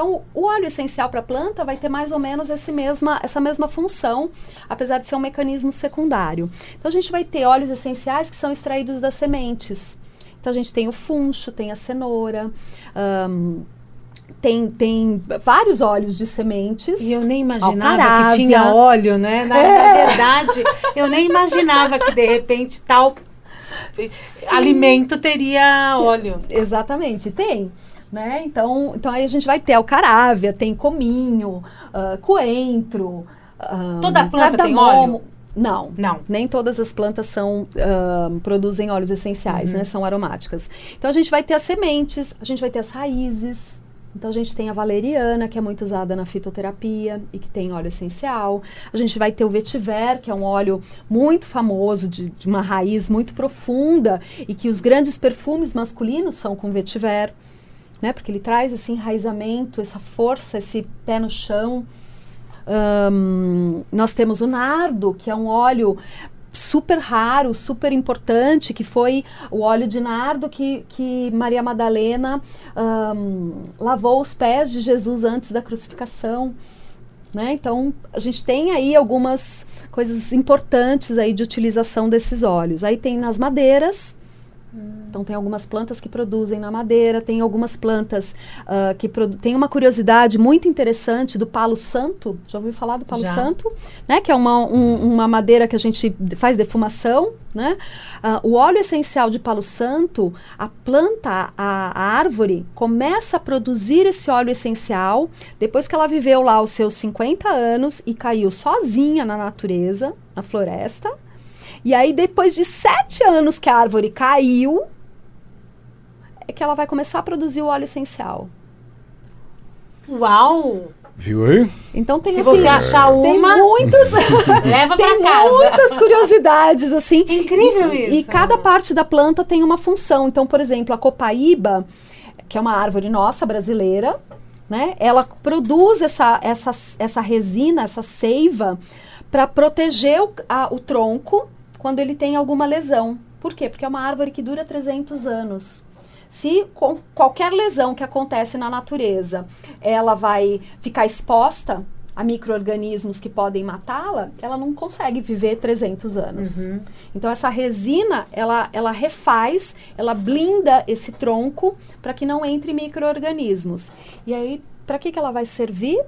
Então, o óleo essencial para a planta vai ter mais ou menos esse mesma, essa mesma função, apesar de ser um mecanismo secundário. Então, a gente vai ter óleos essenciais que são extraídos das sementes. Então, a gente tem o funcho, tem a cenoura, ahn, tem, tem vários óleos de sementes. E eu nem imaginava Alcarávia. que tinha óleo, né? Na, na verdade, eu nem imaginava que de repente tal alimento teria óleo. Exatamente, tem. Né? Então, então aí a gente vai ter alcarávia, tem cominho, ah, coentro. ah, Toda planta tem óleo? Não. Não. Nem todas as plantas são, ah, produzem óleos essenciais, né? São aromáticas. Então a gente vai ter as sementes, a gente vai ter as raízes. Então a gente tem a valeriana, que é muito usada na fitoterapia e que tem óleo essencial. A gente vai ter o vetiver, que é um óleo muito famoso, de, de uma raiz muito profunda e que os grandes perfumes masculinos são com vetiver, né? Porque ele traz esse enraizamento, essa força, esse pé no chão. Ahn, nós temos o nardo, que é um óleo super raro, super importante, que foi o óleo de nardo que, que Maria Madalena ahn, lavou os pés de Jesus antes da crucificação. Né? Então, a gente tem aí algumas coisas importantes aí de utilização desses óleos. Aí tem nas madeiras, Então tem algumas plantas que produzem na madeira, tem algumas plantas uh, que tem uma curiosidade muito interessante do palo santo. Já ouviu falar do palo Já. santo? Né? Que é uma, um, uma madeira que a gente faz defumação. Né? Uh, o óleo essencial de palo santo, a planta, a, a árvore, começa a produzir esse óleo essencial depois que ela viveu lá os seus 50 anos e caiu sozinha na natureza, na floresta e aí, depois de sete anos que a árvore caiu, é que ela vai começar a produzir o óleo essencial. Uau! Viu aí? Então tem Se assim, você achar uma, tem muitas, leva tem casa. muitas curiosidades assim. Incrível e, isso. E cada parte da planta tem uma função. Então, por exemplo, a copaíba, que é uma árvore nossa brasileira, né? Ela produz essa, essa, essa resina, essa seiva para proteger o, a, o tronco quando ele tem alguma lesão. Por quê? Porque é uma árvore que dura 300 anos. Se com qualquer lesão que acontece na natureza, ela vai ficar exposta a micro-organismos que podem matá-la, ela não consegue viver 300 anos. Uhum. Então, essa resina, ela, ela refaz, ela blinda esse tronco para que não entre micro-organismos. E aí, para que, que ela vai servir?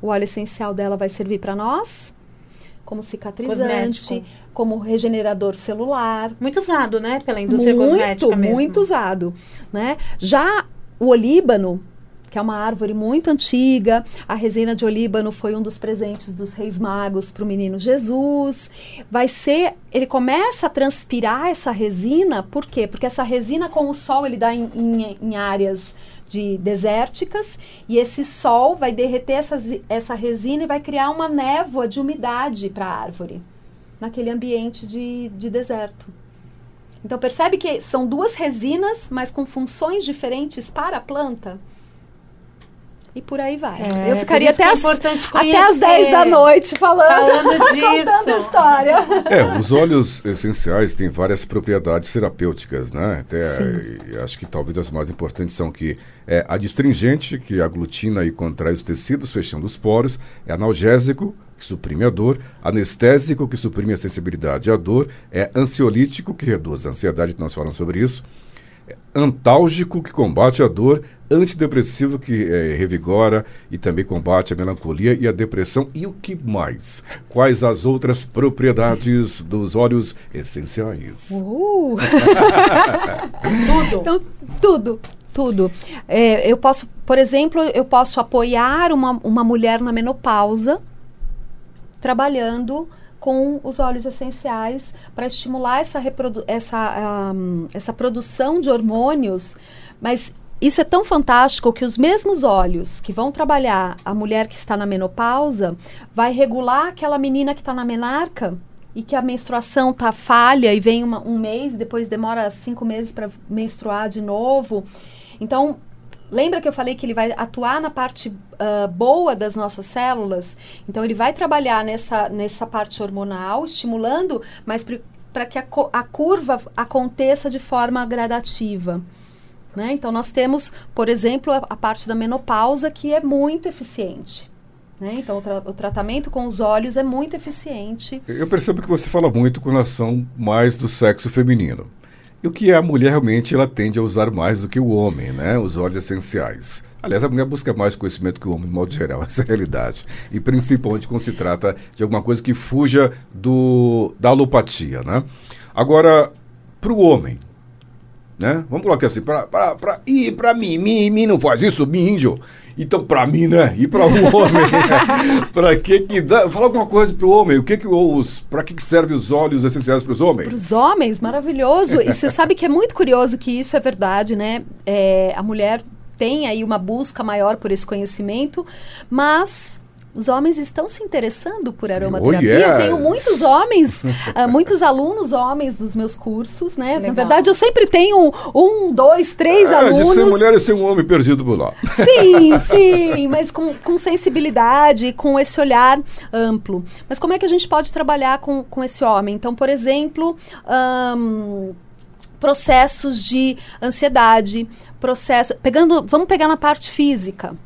O óleo essencial dela vai servir para nós como cicatrizante, Cosmético. Como regenerador celular. Muito usado, né, pela indústria muito, cosmética mesmo. Muito usado, né? Já o olíbano, que é uma árvore muito antiga. A resina de olíbano foi um dos presentes dos reis magos para o menino Jesus. Vai ser, ele começa a transpirar essa resina, por quê? Porque essa resina com o sol ele dá em, em, em áreas de desérticas e esse sol vai derreter essas, essa resina e vai criar uma névoa de umidade para a árvore naquele ambiente de, de deserto. Então percebe que são duas resinas, mas com funções diferentes para a planta. E por aí vai. É, eu ficaria até, é as, até as 10 da noite falando, falando disso. contando a história. É, os óleos essenciais têm várias propriedades terapêuticas, né? Até, acho que talvez as mais importantes são que é adstringente, que aglutina e contrai os tecidos, fechando os poros, é analgésico, que suprime a dor, anestésico, que suprime a sensibilidade à dor, é ansiolítico, que reduz a ansiedade, nós falamos sobre isso, antálgico, que combate a dor, antidepressivo, que é, revigora e também combate a melancolia e a depressão. E o que mais? Quais as outras propriedades dos óleos essenciais? Uh. tudo. Então, tudo. Tudo. É, eu posso, por exemplo, eu posso apoiar uma, uma mulher na menopausa trabalhando com os óleos essenciais para estimular essa, essa, um, essa produção de hormônios, mas isso é tão fantástico que os mesmos óleos que vão trabalhar a mulher que está na menopausa vai regular aquela menina que está na menarca e que a menstruação tá falha e vem uma, um mês, depois demora cinco meses para menstruar de novo. Então, Lembra que eu falei que ele vai atuar na parte uh, boa das nossas células? Então, ele vai trabalhar nessa, nessa parte hormonal, estimulando, mas para que a, a curva aconteça de forma gradativa. Né? Então, nós temos, por exemplo, a, a, parte da menopausa, que é muito eficiente. Né? Então, o, tra o, tratamento com os olhos é muito eficiente. Eu percebo que você fala muito com relação mais do sexo feminino. E o que a mulher realmente ela tende a usar mais do que o homem, né? Os óleos essenciais. Aliás, a mulher busca mais conhecimento que o homem, de modo geral, essa é a realidade. E principalmente quando se trata de alguma coisa que fuja do, da alopatia, né? Agora, para o homem, né? Vamos colocar assim, para e para mim, mim, mim não faz isso, mim índio. Então, para mim, né? E para o homem, para que que dá? Fala alguma coisa para o homem. O que que os, para que que serve os óleos essenciais para os homens? Para os homens, maravilhoso. e você sabe que é muito curioso que isso é verdade, né? É, a mulher tem aí uma busca maior por esse conhecimento, mas os homens estão se interessando por aromaterapia. Oh, yes. Eu tenho muitos homens, uh, muitos alunos homens dos meus cursos, né? Legal. Na verdade, eu sempre tenho um, dois, três é, alunos. De ser mulher e ser um homem perdido por lá. Sim, sim, mas com, com sensibilidade, com esse olhar amplo. Mas como é que a gente pode trabalhar com, com esse homem? Então, por exemplo, um, processos de ansiedade, processo. Pegando, vamos pegar na parte física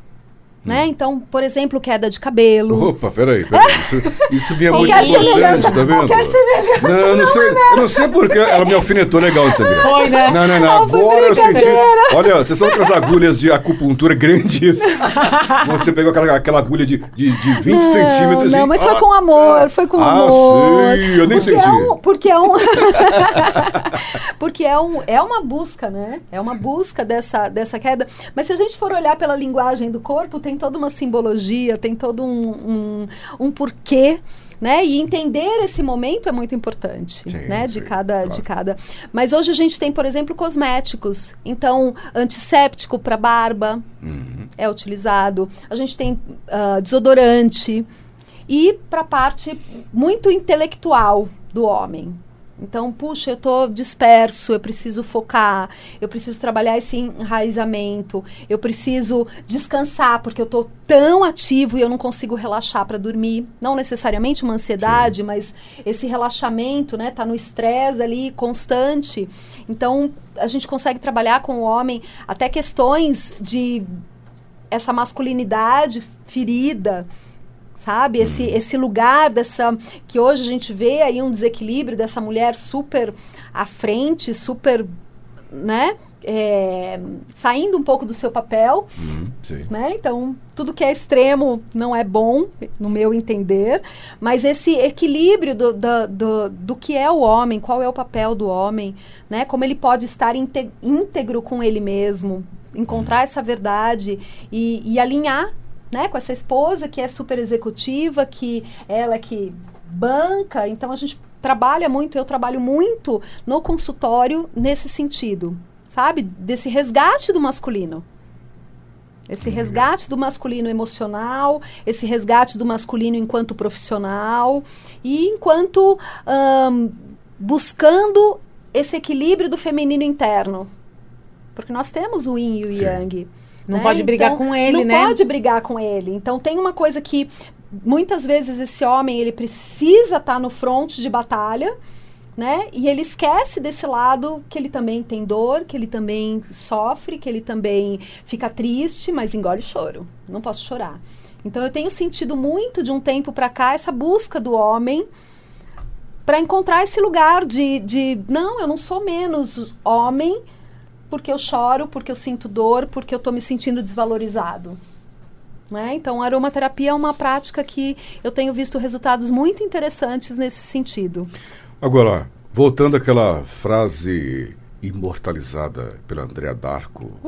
Né? Então, por exemplo, queda de cabelo. Opa, peraí, peraí. Isso, isso me é muito Qualquer importante, tá vendo? qualquer semelhança Não, eu não sei, eu não sei porque ela me alfinetou legal, Samir. Foi, né? Não, não, não. Não, Agora eu senti. brincadeira. Olha, vocês são com as agulhas de acupuntura grandes. Você pegou aquela, aquela agulha de, de, de 20 não, centímetros Não, e- mas foi Ah, com amor, tá. foi com ah, amor. sim, eu nem porque senti. É um, porque é um. porque é, um, é uma busca, né? É uma busca dessa, dessa queda. Mas se a gente for olhar pela linguagem do corpo, tem toda uma simbologia, tem todo um, um, um porquê. Né? E entender esse momento é muito importante, Sim, né? De sim, cada, claro. de cada. Mas hoje a gente tem, por exemplo, cosméticos. Então, antisséptico para barba, Uhum. é utilizado. A gente tem ah, desodorante. E para a parte muito intelectual do homem. Então, puxa, eu estou disperso, eu preciso focar, eu preciso trabalhar esse enraizamento, eu preciso descansar, porque eu estou tão ativo e eu não consigo relaxar para dormir. Não necessariamente uma ansiedade, mas esse relaxamento, né? Tá no estresse ali constante. Então, a gente consegue trabalhar com o homem até questões de essa masculinidade ferida, sabe? Esse, esse lugar dessa que hoje a gente vê aí um desequilíbrio dessa mulher super à frente, super, né? É, saindo um pouco do seu papel, Uhum, né? Então, tudo que é extremo não é bom, no meu entender, mas esse equilíbrio do, do, do, do que é o homem, qual é o papel do homem, né? Como ele pode estar íntegro com ele mesmo, encontrar essa verdade e, e alinhar, né? Com essa esposa que é super executiva, que ela é que banca, então a gente trabalha muito, eu trabalho muito no consultório nesse sentido, sabe? Desse resgate do masculino. Esse resgate do masculino emocional, esse resgate do masculino enquanto profissional e enquanto buscando esse equilíbrio do feminino interno. Porque nós temos o yin e o Sim. yang. Não né? pode brigar Então, com ele, não né? pode brigar com ele. Então tem uma coisa que muitas vezes esse homem ele precisa estar no fronte de batalha, né? E ele esquece desse lado que ele também tem dor, que ele também sofre, que ele também fica triste, mas engole choro. Não posso chorar. Então eu tenho sentido muito de um tempo para cá essa busca do homem para encontrar esse lugar de, de não, eu não sou menos homem porque eu choro, porque eu sinto dor, porque eu estou me sentindo desvalorizado. Né? Então, a aromaterapia é uma prática que eu tenho visto resultados muito interessantes nesse sentido. Agora, voltando àquela frase imortalizada pela Andrea Darko.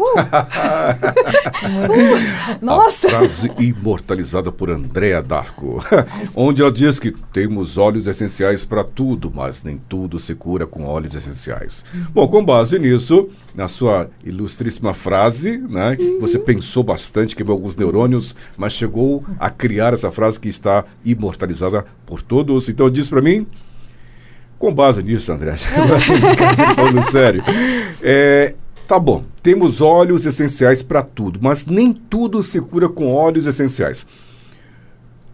Nossa! A frase imortalizada por Andrea Darko, onde ela diz que temos óleos essenciais para tudo, mas nem tudo se cura com óleos essenciais. Bom, com base nisso, na sua ilustríssima frase, né, você pensou bastante, quebrou alguns neurônios, mas chegou a criar essa frase que está imortalizada por todos. Então diz para mim, com base nisso, André, falando sério, é, tá bom, temos óleos essenciais para tudo, mas nem tudo se cura com óleos essenciais.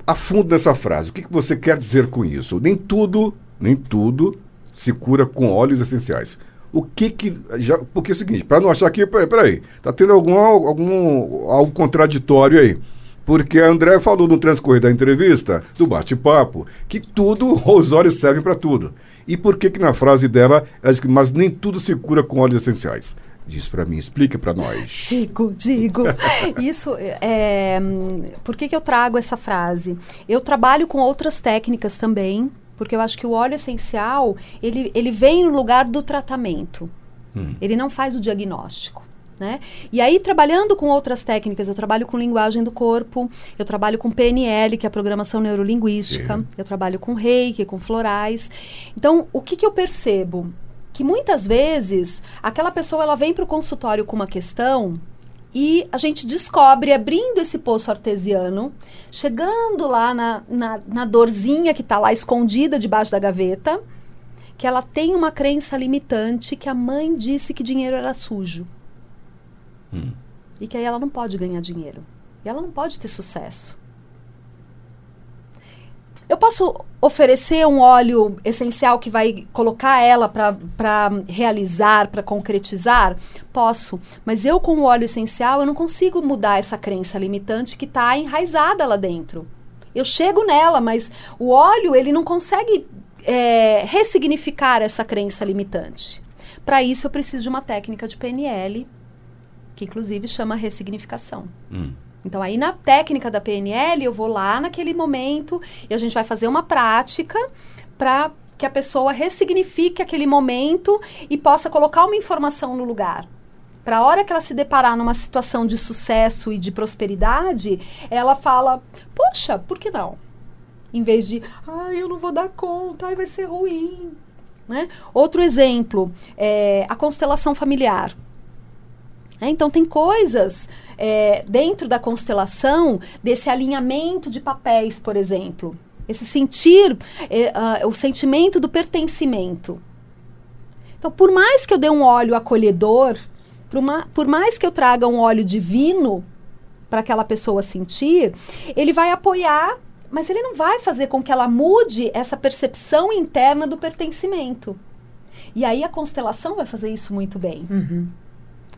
Afundo nessa frase, o que, que você quer dizer com isso? Nem tudo, nem tudo se cura com óleos essenciais. O que que. Já, porque é o seguinte, para não achar que. Peraí, tá tendo algum, algum algo contraditório aí. Porque a André falou no transcorrer da entrevista, do bate-papo, que tudo, os óleos servem para tudo. E por que que na frase dela, ela diz que, mas nem tudo se cura com óleos essenciais? Diz para mim, explica para nós. Digo, digo. Isso é. Por que, que eu trago essa frase? Eu trabalho com outras técnicas também, porque eu acho que o óleo essencial ele, ele vem no lugar do tratamento. Hum. Ele não faz o diagnóstico. Né? E aí, trabalhando com outras técnicas, eu trabalho com linguagem do corpo, eu trabalho com PNL, que é a programação neurolinguística, Sim. eu trabalho com reiki, com florais. Então, o que, que eu percebo? Que muitas vezes aquela pessoa ela vem para o consultório com uma questão e a gente descobre, abrindo esse poço artesiano, chegando lá na, na, na dorzinha que está lá escondida debaixo da gaveta, que ela tem uma crença limitante que a mãe disse que dinheiro era sujo. Hum. E que aí ela não pode ganhar dinheiro. E ela não pode ter sucesso. Eu posso oferecer um óleo essencial que vai colocar ela para realizar, para concretizar? Posso. Mas eu, com o óleo essencial, eu não consigo mudar essa crença limitante que está enraizada lá dentro. Eu chego nela, mas o óleo, ele não consegue é, ressignificar essa crença limitante. Para isso, eu preciso de uma técnica de PNL, que inclusive chama ressignificação. Hum. Então, aí na técnica da PNL, eu vou lá naquele momento e a gente vai fazer uma prática para que a pessoa ressignifique aquele momento e possa colocar uma informação no lugar. Para a hora que ela se deparar numa situação de sucesso e de prosperidade, ela fala: Poxa, por que não? Em vez de, ai, eu não vou dar conta, ai, vai ser ruim. Né? Outro exemplo é a constelação familiar. É, então, tem coisas é, dentro da constelação desse alinhamento de papéis, por exemplo. Esse sentir, é, uh, o sentimento do pertencimento. Então, por mais que eu dê um óleo acolhedor, por, uma, por mais que eu traga um óleo divino para aquela pessoa sentir, ele vai apoiar, mas ele não vai fazer com que ela mude essa percepção interna do pertencimento. E aí a constelação vai fazer isso muito bem. Uhum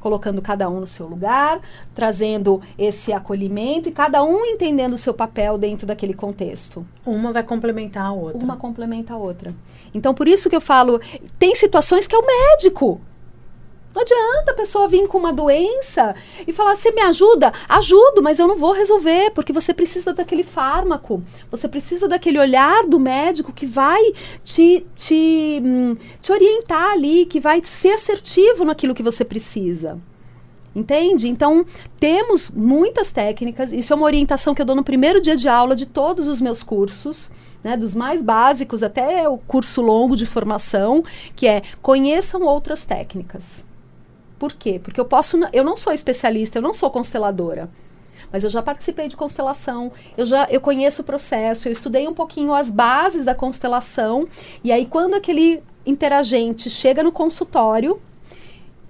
colocando cada um no seu lugar, trazendo esse acolhimento e cada um entendendo o seu papel dentro daquele contexto. Uma vai complementar a outra. Uma complementa a outra. Então, por isso que eu falo, tem situações que é o médico. Não adianta a pessoa vir com uma doença e falar: você me ajuda? Ajudo, mas eu não vou resolver, porque você precisa daquele fármaco. Você precisa daquele olhar do médico que vai te, te, hum, te orientar ali, que vai ser assertivo naquilo que você precisa. Entende? Então, temos muitas técnicas. Isso é uma orientação que eu dou no primeiro dia de aula de todos os meus cursos. Né, dos mais básicos até o curso longo de formação, que é conheçam outras técnicas. Por quê? Porque eu posso. Eu não sou especialista, eu não sou consteladora. Mas eu já participei de constelação, eu já eu conheço o processo, eu estudei um pouquinho as bases da constelação. E aí, quando aquele interagente chega no consultório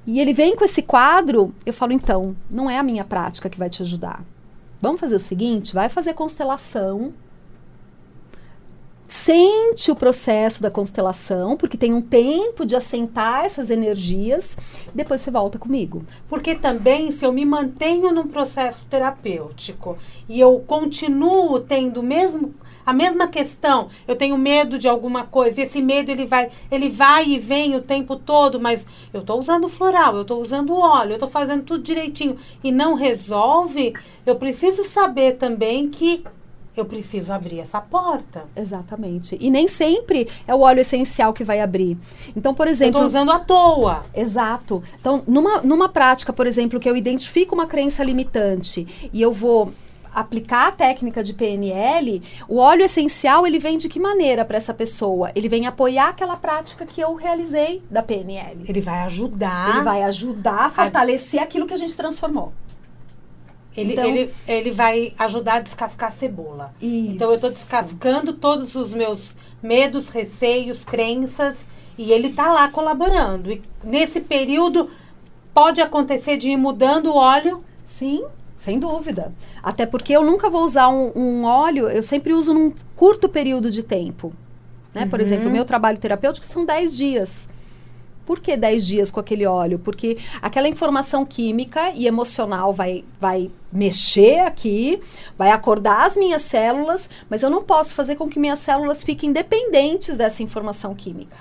e ele vem com esse quadro, eu falo, então, não é a minha prática que vai te ajudar. Vamos fazer o seguinte: vai fazer constelação sente o processo da constelação, porque tem um tempo de assentar essas energias, depois você volta comigo. Porque também, se eu me mantenho num processo terapêutico e eu continuo tendo mesmo a mesma questão, eu tenho medo de alguma coisa, e esse medo ele vai, ele vai e vem o tempo todo, mas eu estou usando floral, eu estou usando óleo, eu estou fazendo tudo direitinho e não resolve, eu preciso saber também que eu preciso abrir essa porta. Exatamente. E nem sempre é o óleo essencial que vai abrir. Então, por exemplo. Estou usando à toa. Exato. Então, numa, numa prática, por exemplo, que eu identifico uma crença limitante e eu vou aplicar a técnica de PNL, o óleo essencial ele vem de que maneira para essa pessoa? Ele vem apoiar aquela prática que eu realizei da PNL. Ele vai ajudar. Ele vai ajudar a fortalecer a... aquilo que a gente transformou. Ele, então, ele, ele vai ajudar a descascar a cebola. Isso. Então eu estou descascando todos os meus medos, receios, crenças e ele está lá colaborando. E nesse período pode acontecer de ir mudando o óleo? Sim, sem dúvida. Até porque eu nunca vou usar um, um óleo, eu sempre uso num curto período de tempo. Né? Uhum. Por exemplo, o meu trabalho terapêutico são 10 dias. Por que 10 dias com aquele óleo? Porque aquela informação química e emocional vai, vai mexer aqui, vai acordar as minhas células, mas eu não posso fazer com que minhas células fiquem dependentes dessa informação química.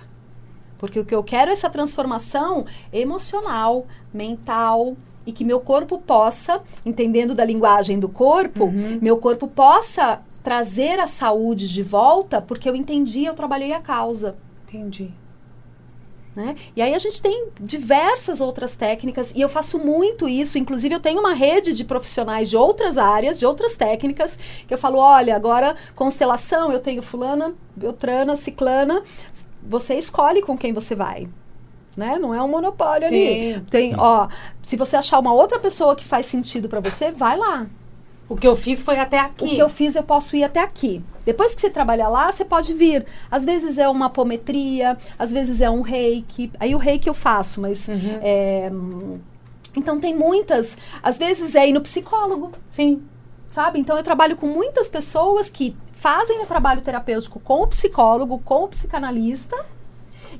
Porque o que eu quero é essa transformação emocional, mental, e que meu corpo possa, entendendo da linguagem do corpo, uhum. meu corpo possa trazer a saúde de volta, porque eu entendi, eu trabalhei a causa. Entendi. Né? E aí a gente tem diversas outras técnicas e eu faço muito isso. Inclusive, eu tenho uma rede de profissionais de outras áreas, de outras técnicas, que eu falo: olha, agora constelação, eu tenho fulana, beltrana, ciclana. Você escolhe com quem você vai. Né? Não é um monopólio Sim. ali. Tem, ó, se você achar uma outra pessoa que faz sentido para você, vai lá. O que eu fiz foi até aqui. O que eu fiz, eu posso ir até aqui. Depois que você trabalhar lá, você pode vir. Às vezes é uma apometria, às vezes é um reiki. Aí o reiki eu faço, mas. Uhum. É, então tem muitas. Às vezes é ir no psicólogo. Sim. Sabe? Então eu trabalho com muitas pessoas que fazem o trabalho terapêutico com o psicólogo, com o psicanalista.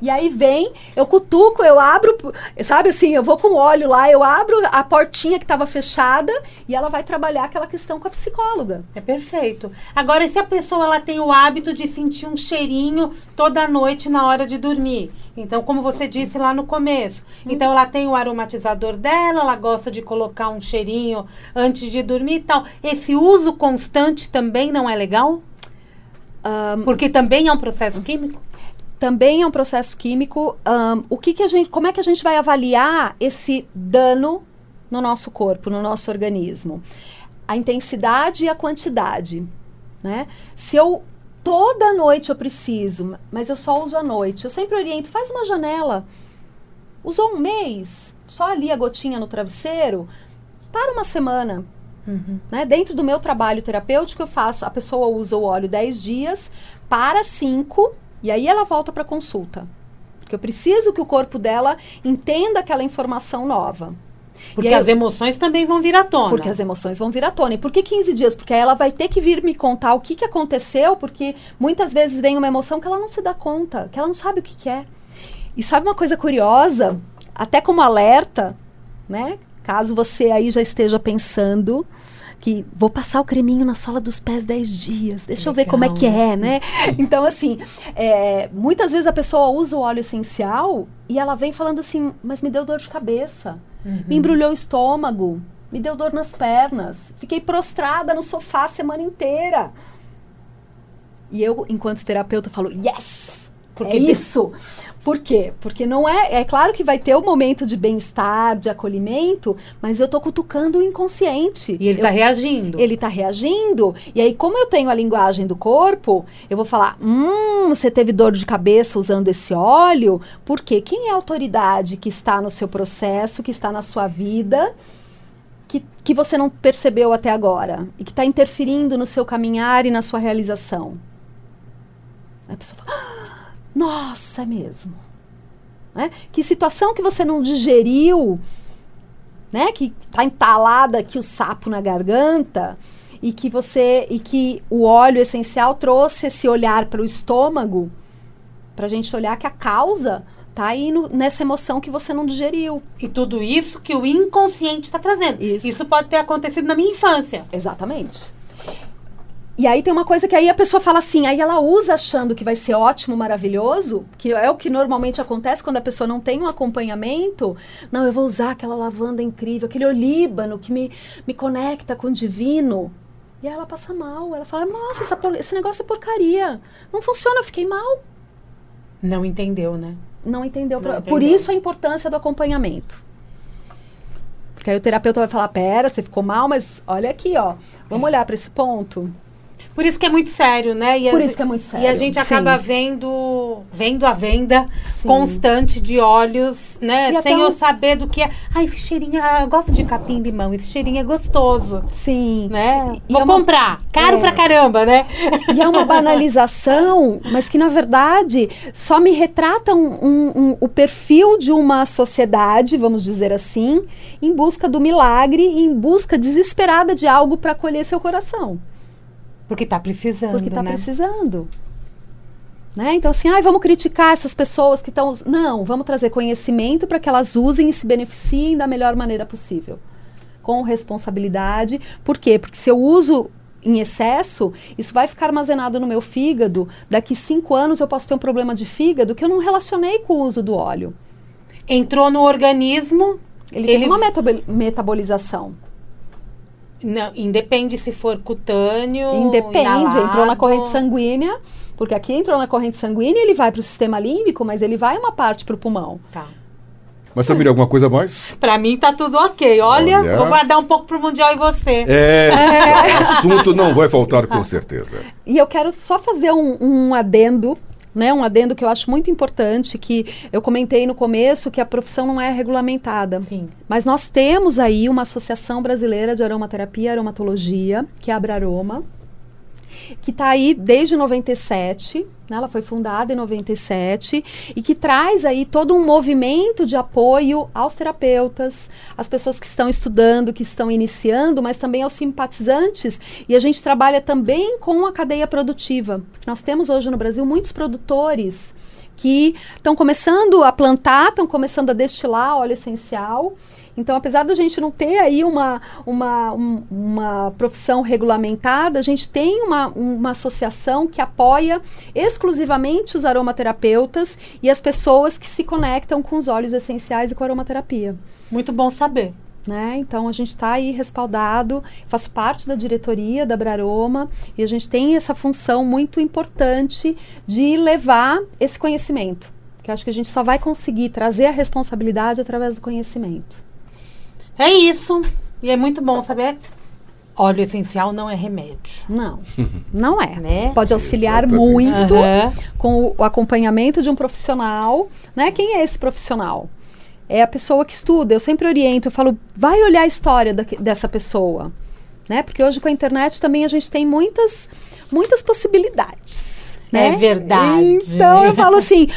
E aí vem, eu cutuco, eu abro, sabe assim, eu vou com óleo lá, eu abro a portinha que estava fechada e ela vai trabalhar aquela questão com a psicóloga. É perfeito. Agora, se a pessoa ela tem o hábito de sentir um cheirinho toda noite na hora de dormir. Então, como você disse lá no começo. Então, ela tem o aromatizador dela, ela gosta de colocar um cheirinho antes de dormir e tal. Esse uso constante também não é legal? Um, Porque também é um processo químico? Também é um processo químico. Um, o que, que a gente, como é que a gente vai avaliar esse dano no nosso corpo, no nosso organismo? A intensidade e a quantidade, né? Se eu toda noite eu preciso, mas eu só uso à noite, eu sempre oriento, faz uma janela. Usou um mês, só ali a gotinha no travesseiro, para uma semana. Uhum. Né? Dentro do meu trabalho terapêutico, eu faço, a pessoa usa o óleo 10 dias, para 5 e aí ela volta para consulta. Porque eu preciso que o corpo dela entenda aquela informação nova. Porque aí as emoções também vão vir à tona. Porque as emoções vão vir à tona. E por que 15 dias? Porque aí ela vai ter que vir me contar o que, que aconteceu, porque muitas vezes vem uma emoção que ela não se dá conta, que ela não sabe o que, que é. E sabe uma coisa curiosa? Até como alerta, né? Caso você aí já esteja pensando que vou passar o creminho na sola dos pés 10 dias, deixa eu ver como é Legal, que é, né? Então, assim, é, muitas vezes a pessoa usa o óleo essencial e ela vem falando assim, mas me deu dor de cabeça, me embrulhou o estômago, me deu dor nas pernas, fiquei prostrada no sofá a semana inteira. E eu, enquanto terapeuta, falo, yes! Porque é isso. Por quê? Porque não é. É claro que vai ter o momento de bem-estar, de acolhimento, mas eu tô cutucando o inconsciente. E ele eu, está reagindo. ele tá reagindo. E aí, como eu tenho a linguagem do corpo, eu vou falar: hum, você teve dor de cabeça usando esse óleo? Porque quem é a autoridade que está no seu processo, que está na sua vida, que, que você não percebeu até agora? E que está interferindo no seu caminhar e na sua realização? A pessoa fala: "Ah, nossa, é mesmo. Né? Que situação que você não digeriu, né? Que está entalada aqui o sapo na garganta e que você e que o óleo essencial trouxe esse olhar para o estômago para a gente olhar que a causa tá aí no- nessa emoção que você não digeriu. E tudo isso que o inconsciente está trazendo. Isso. pode ter acontecido na minha infância. Exatamente. E aí tem uma coisa que aí a pessoa fala assim, aí ela usa achando que vai ser ótimo, maravilhoso, que é o que normalmente acontece quando a pessoa não tem um acompanhamento. Não, eu vou usar aquela lavanda incrível, aquele olíbano que me, me conecta com o divino. E aí ela passa mal, ela fala, nossa, essa esse negócio é porcaria. Não funciona, eu fiquei mal. Não entendeu, né? Não entendeu. Não pra- Por entendeu. isso a importância do acompanhamento. Porque aí o terapeuta vai falar, pera, você ficou mal, mas olha aqui, ó. Vamos olhar para esse ponto. Por isso que é muito sério, né? E Por as- isso que é muito E a sério, gente sim. acaba vendo, vendo a venda Sim. constante de óleos, né? E Sem eu um- saber do que é. Ah, esse cheirinho, ah, eu gosto de capim limão, esse cheirinho é gostoso, Sim. né? E Vou é uma- comprar, caro É. pra caramba, né? E é uma banalização, mas que na verdade só me retrata um- um- um- o perfil de uma sociedade, vamos dizer assim, em busca do milagre, em busca desesperada de algo para acolher seu coração. Porque tá precisando, Porque está né? precisando. Né? Então, assim, ai, vamos criticar essas pessoas que estão. Não, vamos trazer conhecimento para que elas usem e se beneficiem da melhor maneira possível. Com responsabilidade. Por quê? Porque se eu uso em excesso, isso vai ficar armazenado no meu fígado. Daqui cinco anos eu posso ter um problema de fígado que eu não relacionei com o uso do óleo. Entrou no organismo, Ele, Ele- tem uma metabol- metabolização. Não, independe se for cutâneo. Independe, inalado. entrou na corrente sanguínea, porque aqui entrou na corrente sanguínea, ele vai para o sistema límbico, mas ele vai uma parte para o pulmão. Tá. Mas Samir, alguma coisa a mais? Pra mim tá tudo ok. Olha, Olha. vou guardar um pouco pro Mundial e você. É, assunto não vai faltar com certeza. E eu quero só fazer um, um adendo, né? Um adendo que eu acho muito importante, que eu comentei no começo que a profissão não é regulamentada. Sim. Mas nós temos aí uma Associação Brasileira de Aromaterapia e Aromatologia, que é a Abraroma. que está aí desde 97, né? Ela foi fundada em 97 e que traz aí todo um movimento de apoio aos terapeutas, às pessoas que estão estudando, que estão iniciando, mas também aos simpatizantes. E a gente trabalha também com a cadeia produtiva. Nós temos hoje no Brasil muitos produtores que estão começando a plantar, estão começando a destilar óleo essencial então, apesar da gente não ter aí uma, uma, um, uma profissão regulamentada, a gente tem uma, uma associação que apoia exclusivamente os aromaterapeutas e as pessoas que se conectam com os óleos essenciais e com a aromaterapia. Muito bom saber. Né? Então a gente está aí respaldado, faço parte da diretoria da Braroma e a gente tem essa função muito importante de levar esse conhecimento. Que eu acho que a gente só vai conseguir trazer a responsabilidade através do conhecimento. É isso. E é muito bom saber. Óleo essencial não é remédio. Não, não é. Né? Pode auxiliar Exatamente. muito Aham. com o acompanhamento de um profissional. Né? Quem é esse profissional? É a pessoa que estuda. Eu sempre oriento, eu falo, vai olhar a história daque- dessa pessoa. Né? Porque hoje com a internet também a gente tem muitas, muitas possibilidades. Né? É verdade. Então eu falo assim: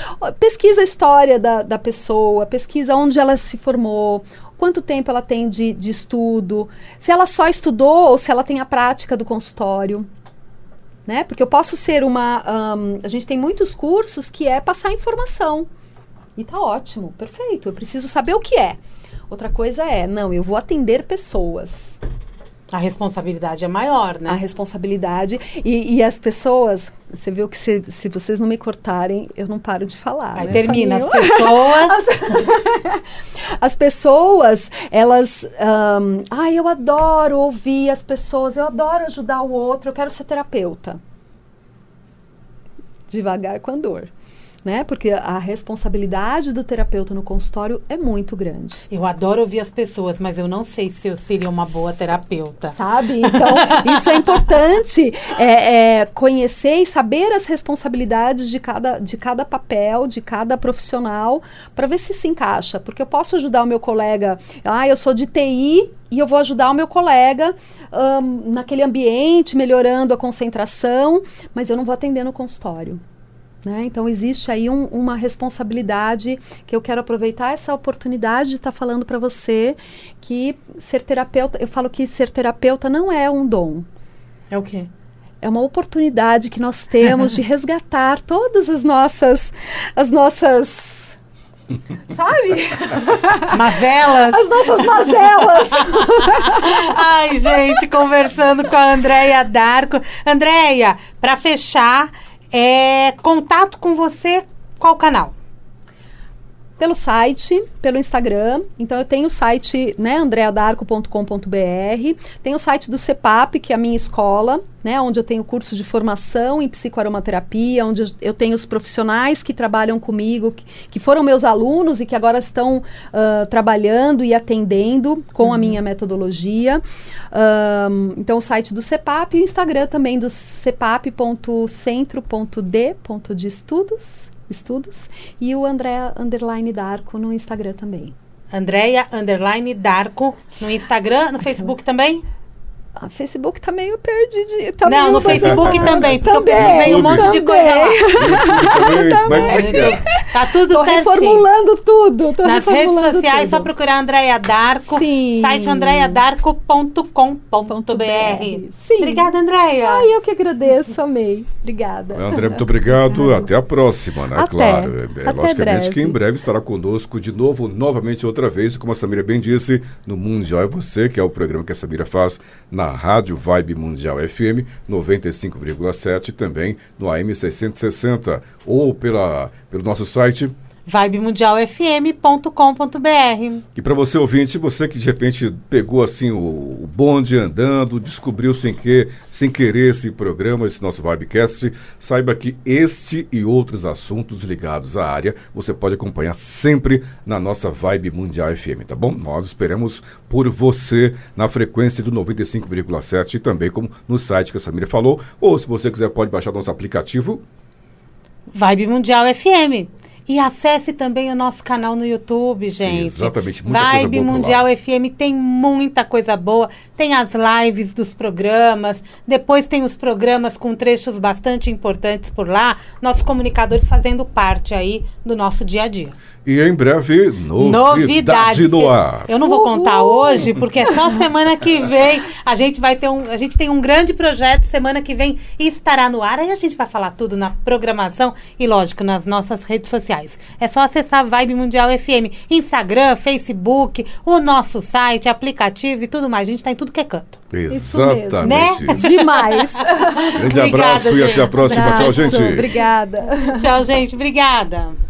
pesquisa a história da, da pessoa, pesquisa onde ela se formou, quanto tempo ela tem de, de estudo, se ela só estudou ou se ela tem a prática do consultório. Né? Porque eu posso ser uma. ahn, a gente tem muitos cursos que é passar informação. E tá ótimo, perfeito. Eu preciso saber o que é. Outra coisa é, não, eu vou atender pessoas. A responsabilidade é maior, né? A responsabilidade. E, e as pessoas, você viu que se, se vocês não me cortarem, eu não paro de falar. Aí né, termina as Camila? pessoas. As pessoas, elas. ahn, Ai, eu adoro ouvir as pessoas, eu adoro ajudar o outro, eu quero ser terapeuta. Devagar com a dor. Né? Porque a responsabilidade do terapeuta no consultório é muito grande. Eu adoro ouvir as pessoas, mas eu não sei se eu seria uma boa terapeuta. Sabe? Então, isso é importante é, é, conhecer e saber as responsabilidades de cada, de cada papel, de cada profissional, para ver se se encaixa. Porque eu posso ajudar o meu colega, ah, eu sou de TI e eu vou ajudar o meu colega ahn, naquele ambiente, melhorando a concentração, mas eu não vou atender no consultório. Né? Então existe aí um- uma responsabilidade que eu quero aproveitar essa oportunidade de estar falando para você que ser terapeuta, eu falo que ser terapeuta não é um dom, É o quê? é uma oportunidade que nós temos de resgatar todas as nossas, as nossas, sabe, Mavelas? as nossas mazelas. Ai, gente, conversando com a Andréia Darco. Andréia, para fechar, é contato com você, qual canal? Pelo site, pelo Instagram. Então eu tenho o site, né, andreadarco.com.br, tem o site do CEPAP, que é a minha escola, né, onde eu tenho curso de formação em psicoaromaterapia, onde eu- tenho os profissionais que trabalham comigo, que, que foram meus alunos e que agora estão ah, trabalhando e atendendo com a minha metodologia. Ahn, então o site do CEPAP e o Instagram também do cepap.centro.d.de estudos estudos e o André Underline Darko no Instagram também. Andréia Underline Darco no Instagram, no Facebook também? A Facebook tá meio perdido. Tá não, meio no Facebook também, porque eu Também, pesquisei um monte de coisa lá. Também. É? Tá tudo Tô certinho. reformulando tudo. Tô Nas redes reformulando sociais, tudo. só procurar Andréia Darco. Sim. Site andreadarco.com.br. Sim. Obrigada, Andréia. Ai, eu que agradeço, amei. Obrigada. André, muito obrigado. Até a próxima, né? Até. Claro. É, Até logicamente breve. que em breve estará conosco de novo, novamente outra vez, como a Samira bem disse, no Mundial é Você, que é o programa que a Samira faz na Rádio Vibe Mundial FM 95,7 e também no AM 660 ou pela, pelo nosso site vibemundialfm.com.br. E para você ouvinte, você que de repente pegou assim o, o bonde andando, descobriu sem que, sem querer esse programa, esse nosso Vibecast, saiba que este e outros assuntos ligados à área você pode acompanhar sempre na nossa Vibe Mundial FM, tá bom? Nós esperamos por você na frequência do 95,7 e também como no site que a Samira falou, ou se você quiser pode baixar nosso aplicativo Vibe Mundial FM. E acesse também o nosso canal no YouTube, gente. Exatamente, muita coisa Vibe Mundial. FM tem muita coisa boa. Tem as lives dos programas, depois tem os programas com trechos bastante importantes por lá. Nossos comunicadores fazendo parte aí do nosso dia a dia. E em breve, novidade no ar. Eu não vou contar Uhul. hoje, porque é só semana que vem. A gente vai ter um. A gente tem um grande projeto. Semana que vem estará no ar. Aí a gente vai falar tudo na programação e, lógico, nas nossas redes sociais. É só acessar Vibe Mundial FM, Instagram, Facebook, o nosso site, aplicativo e tudo mais. A gente tá em tudo que é canto. Isso mesmo. Exatamente. Né? Demais. Grande Obrigada, abraço e até a gente. próxima. Tchau, Abraço, gente. Obrigada. Tchau, gente. Obrigada.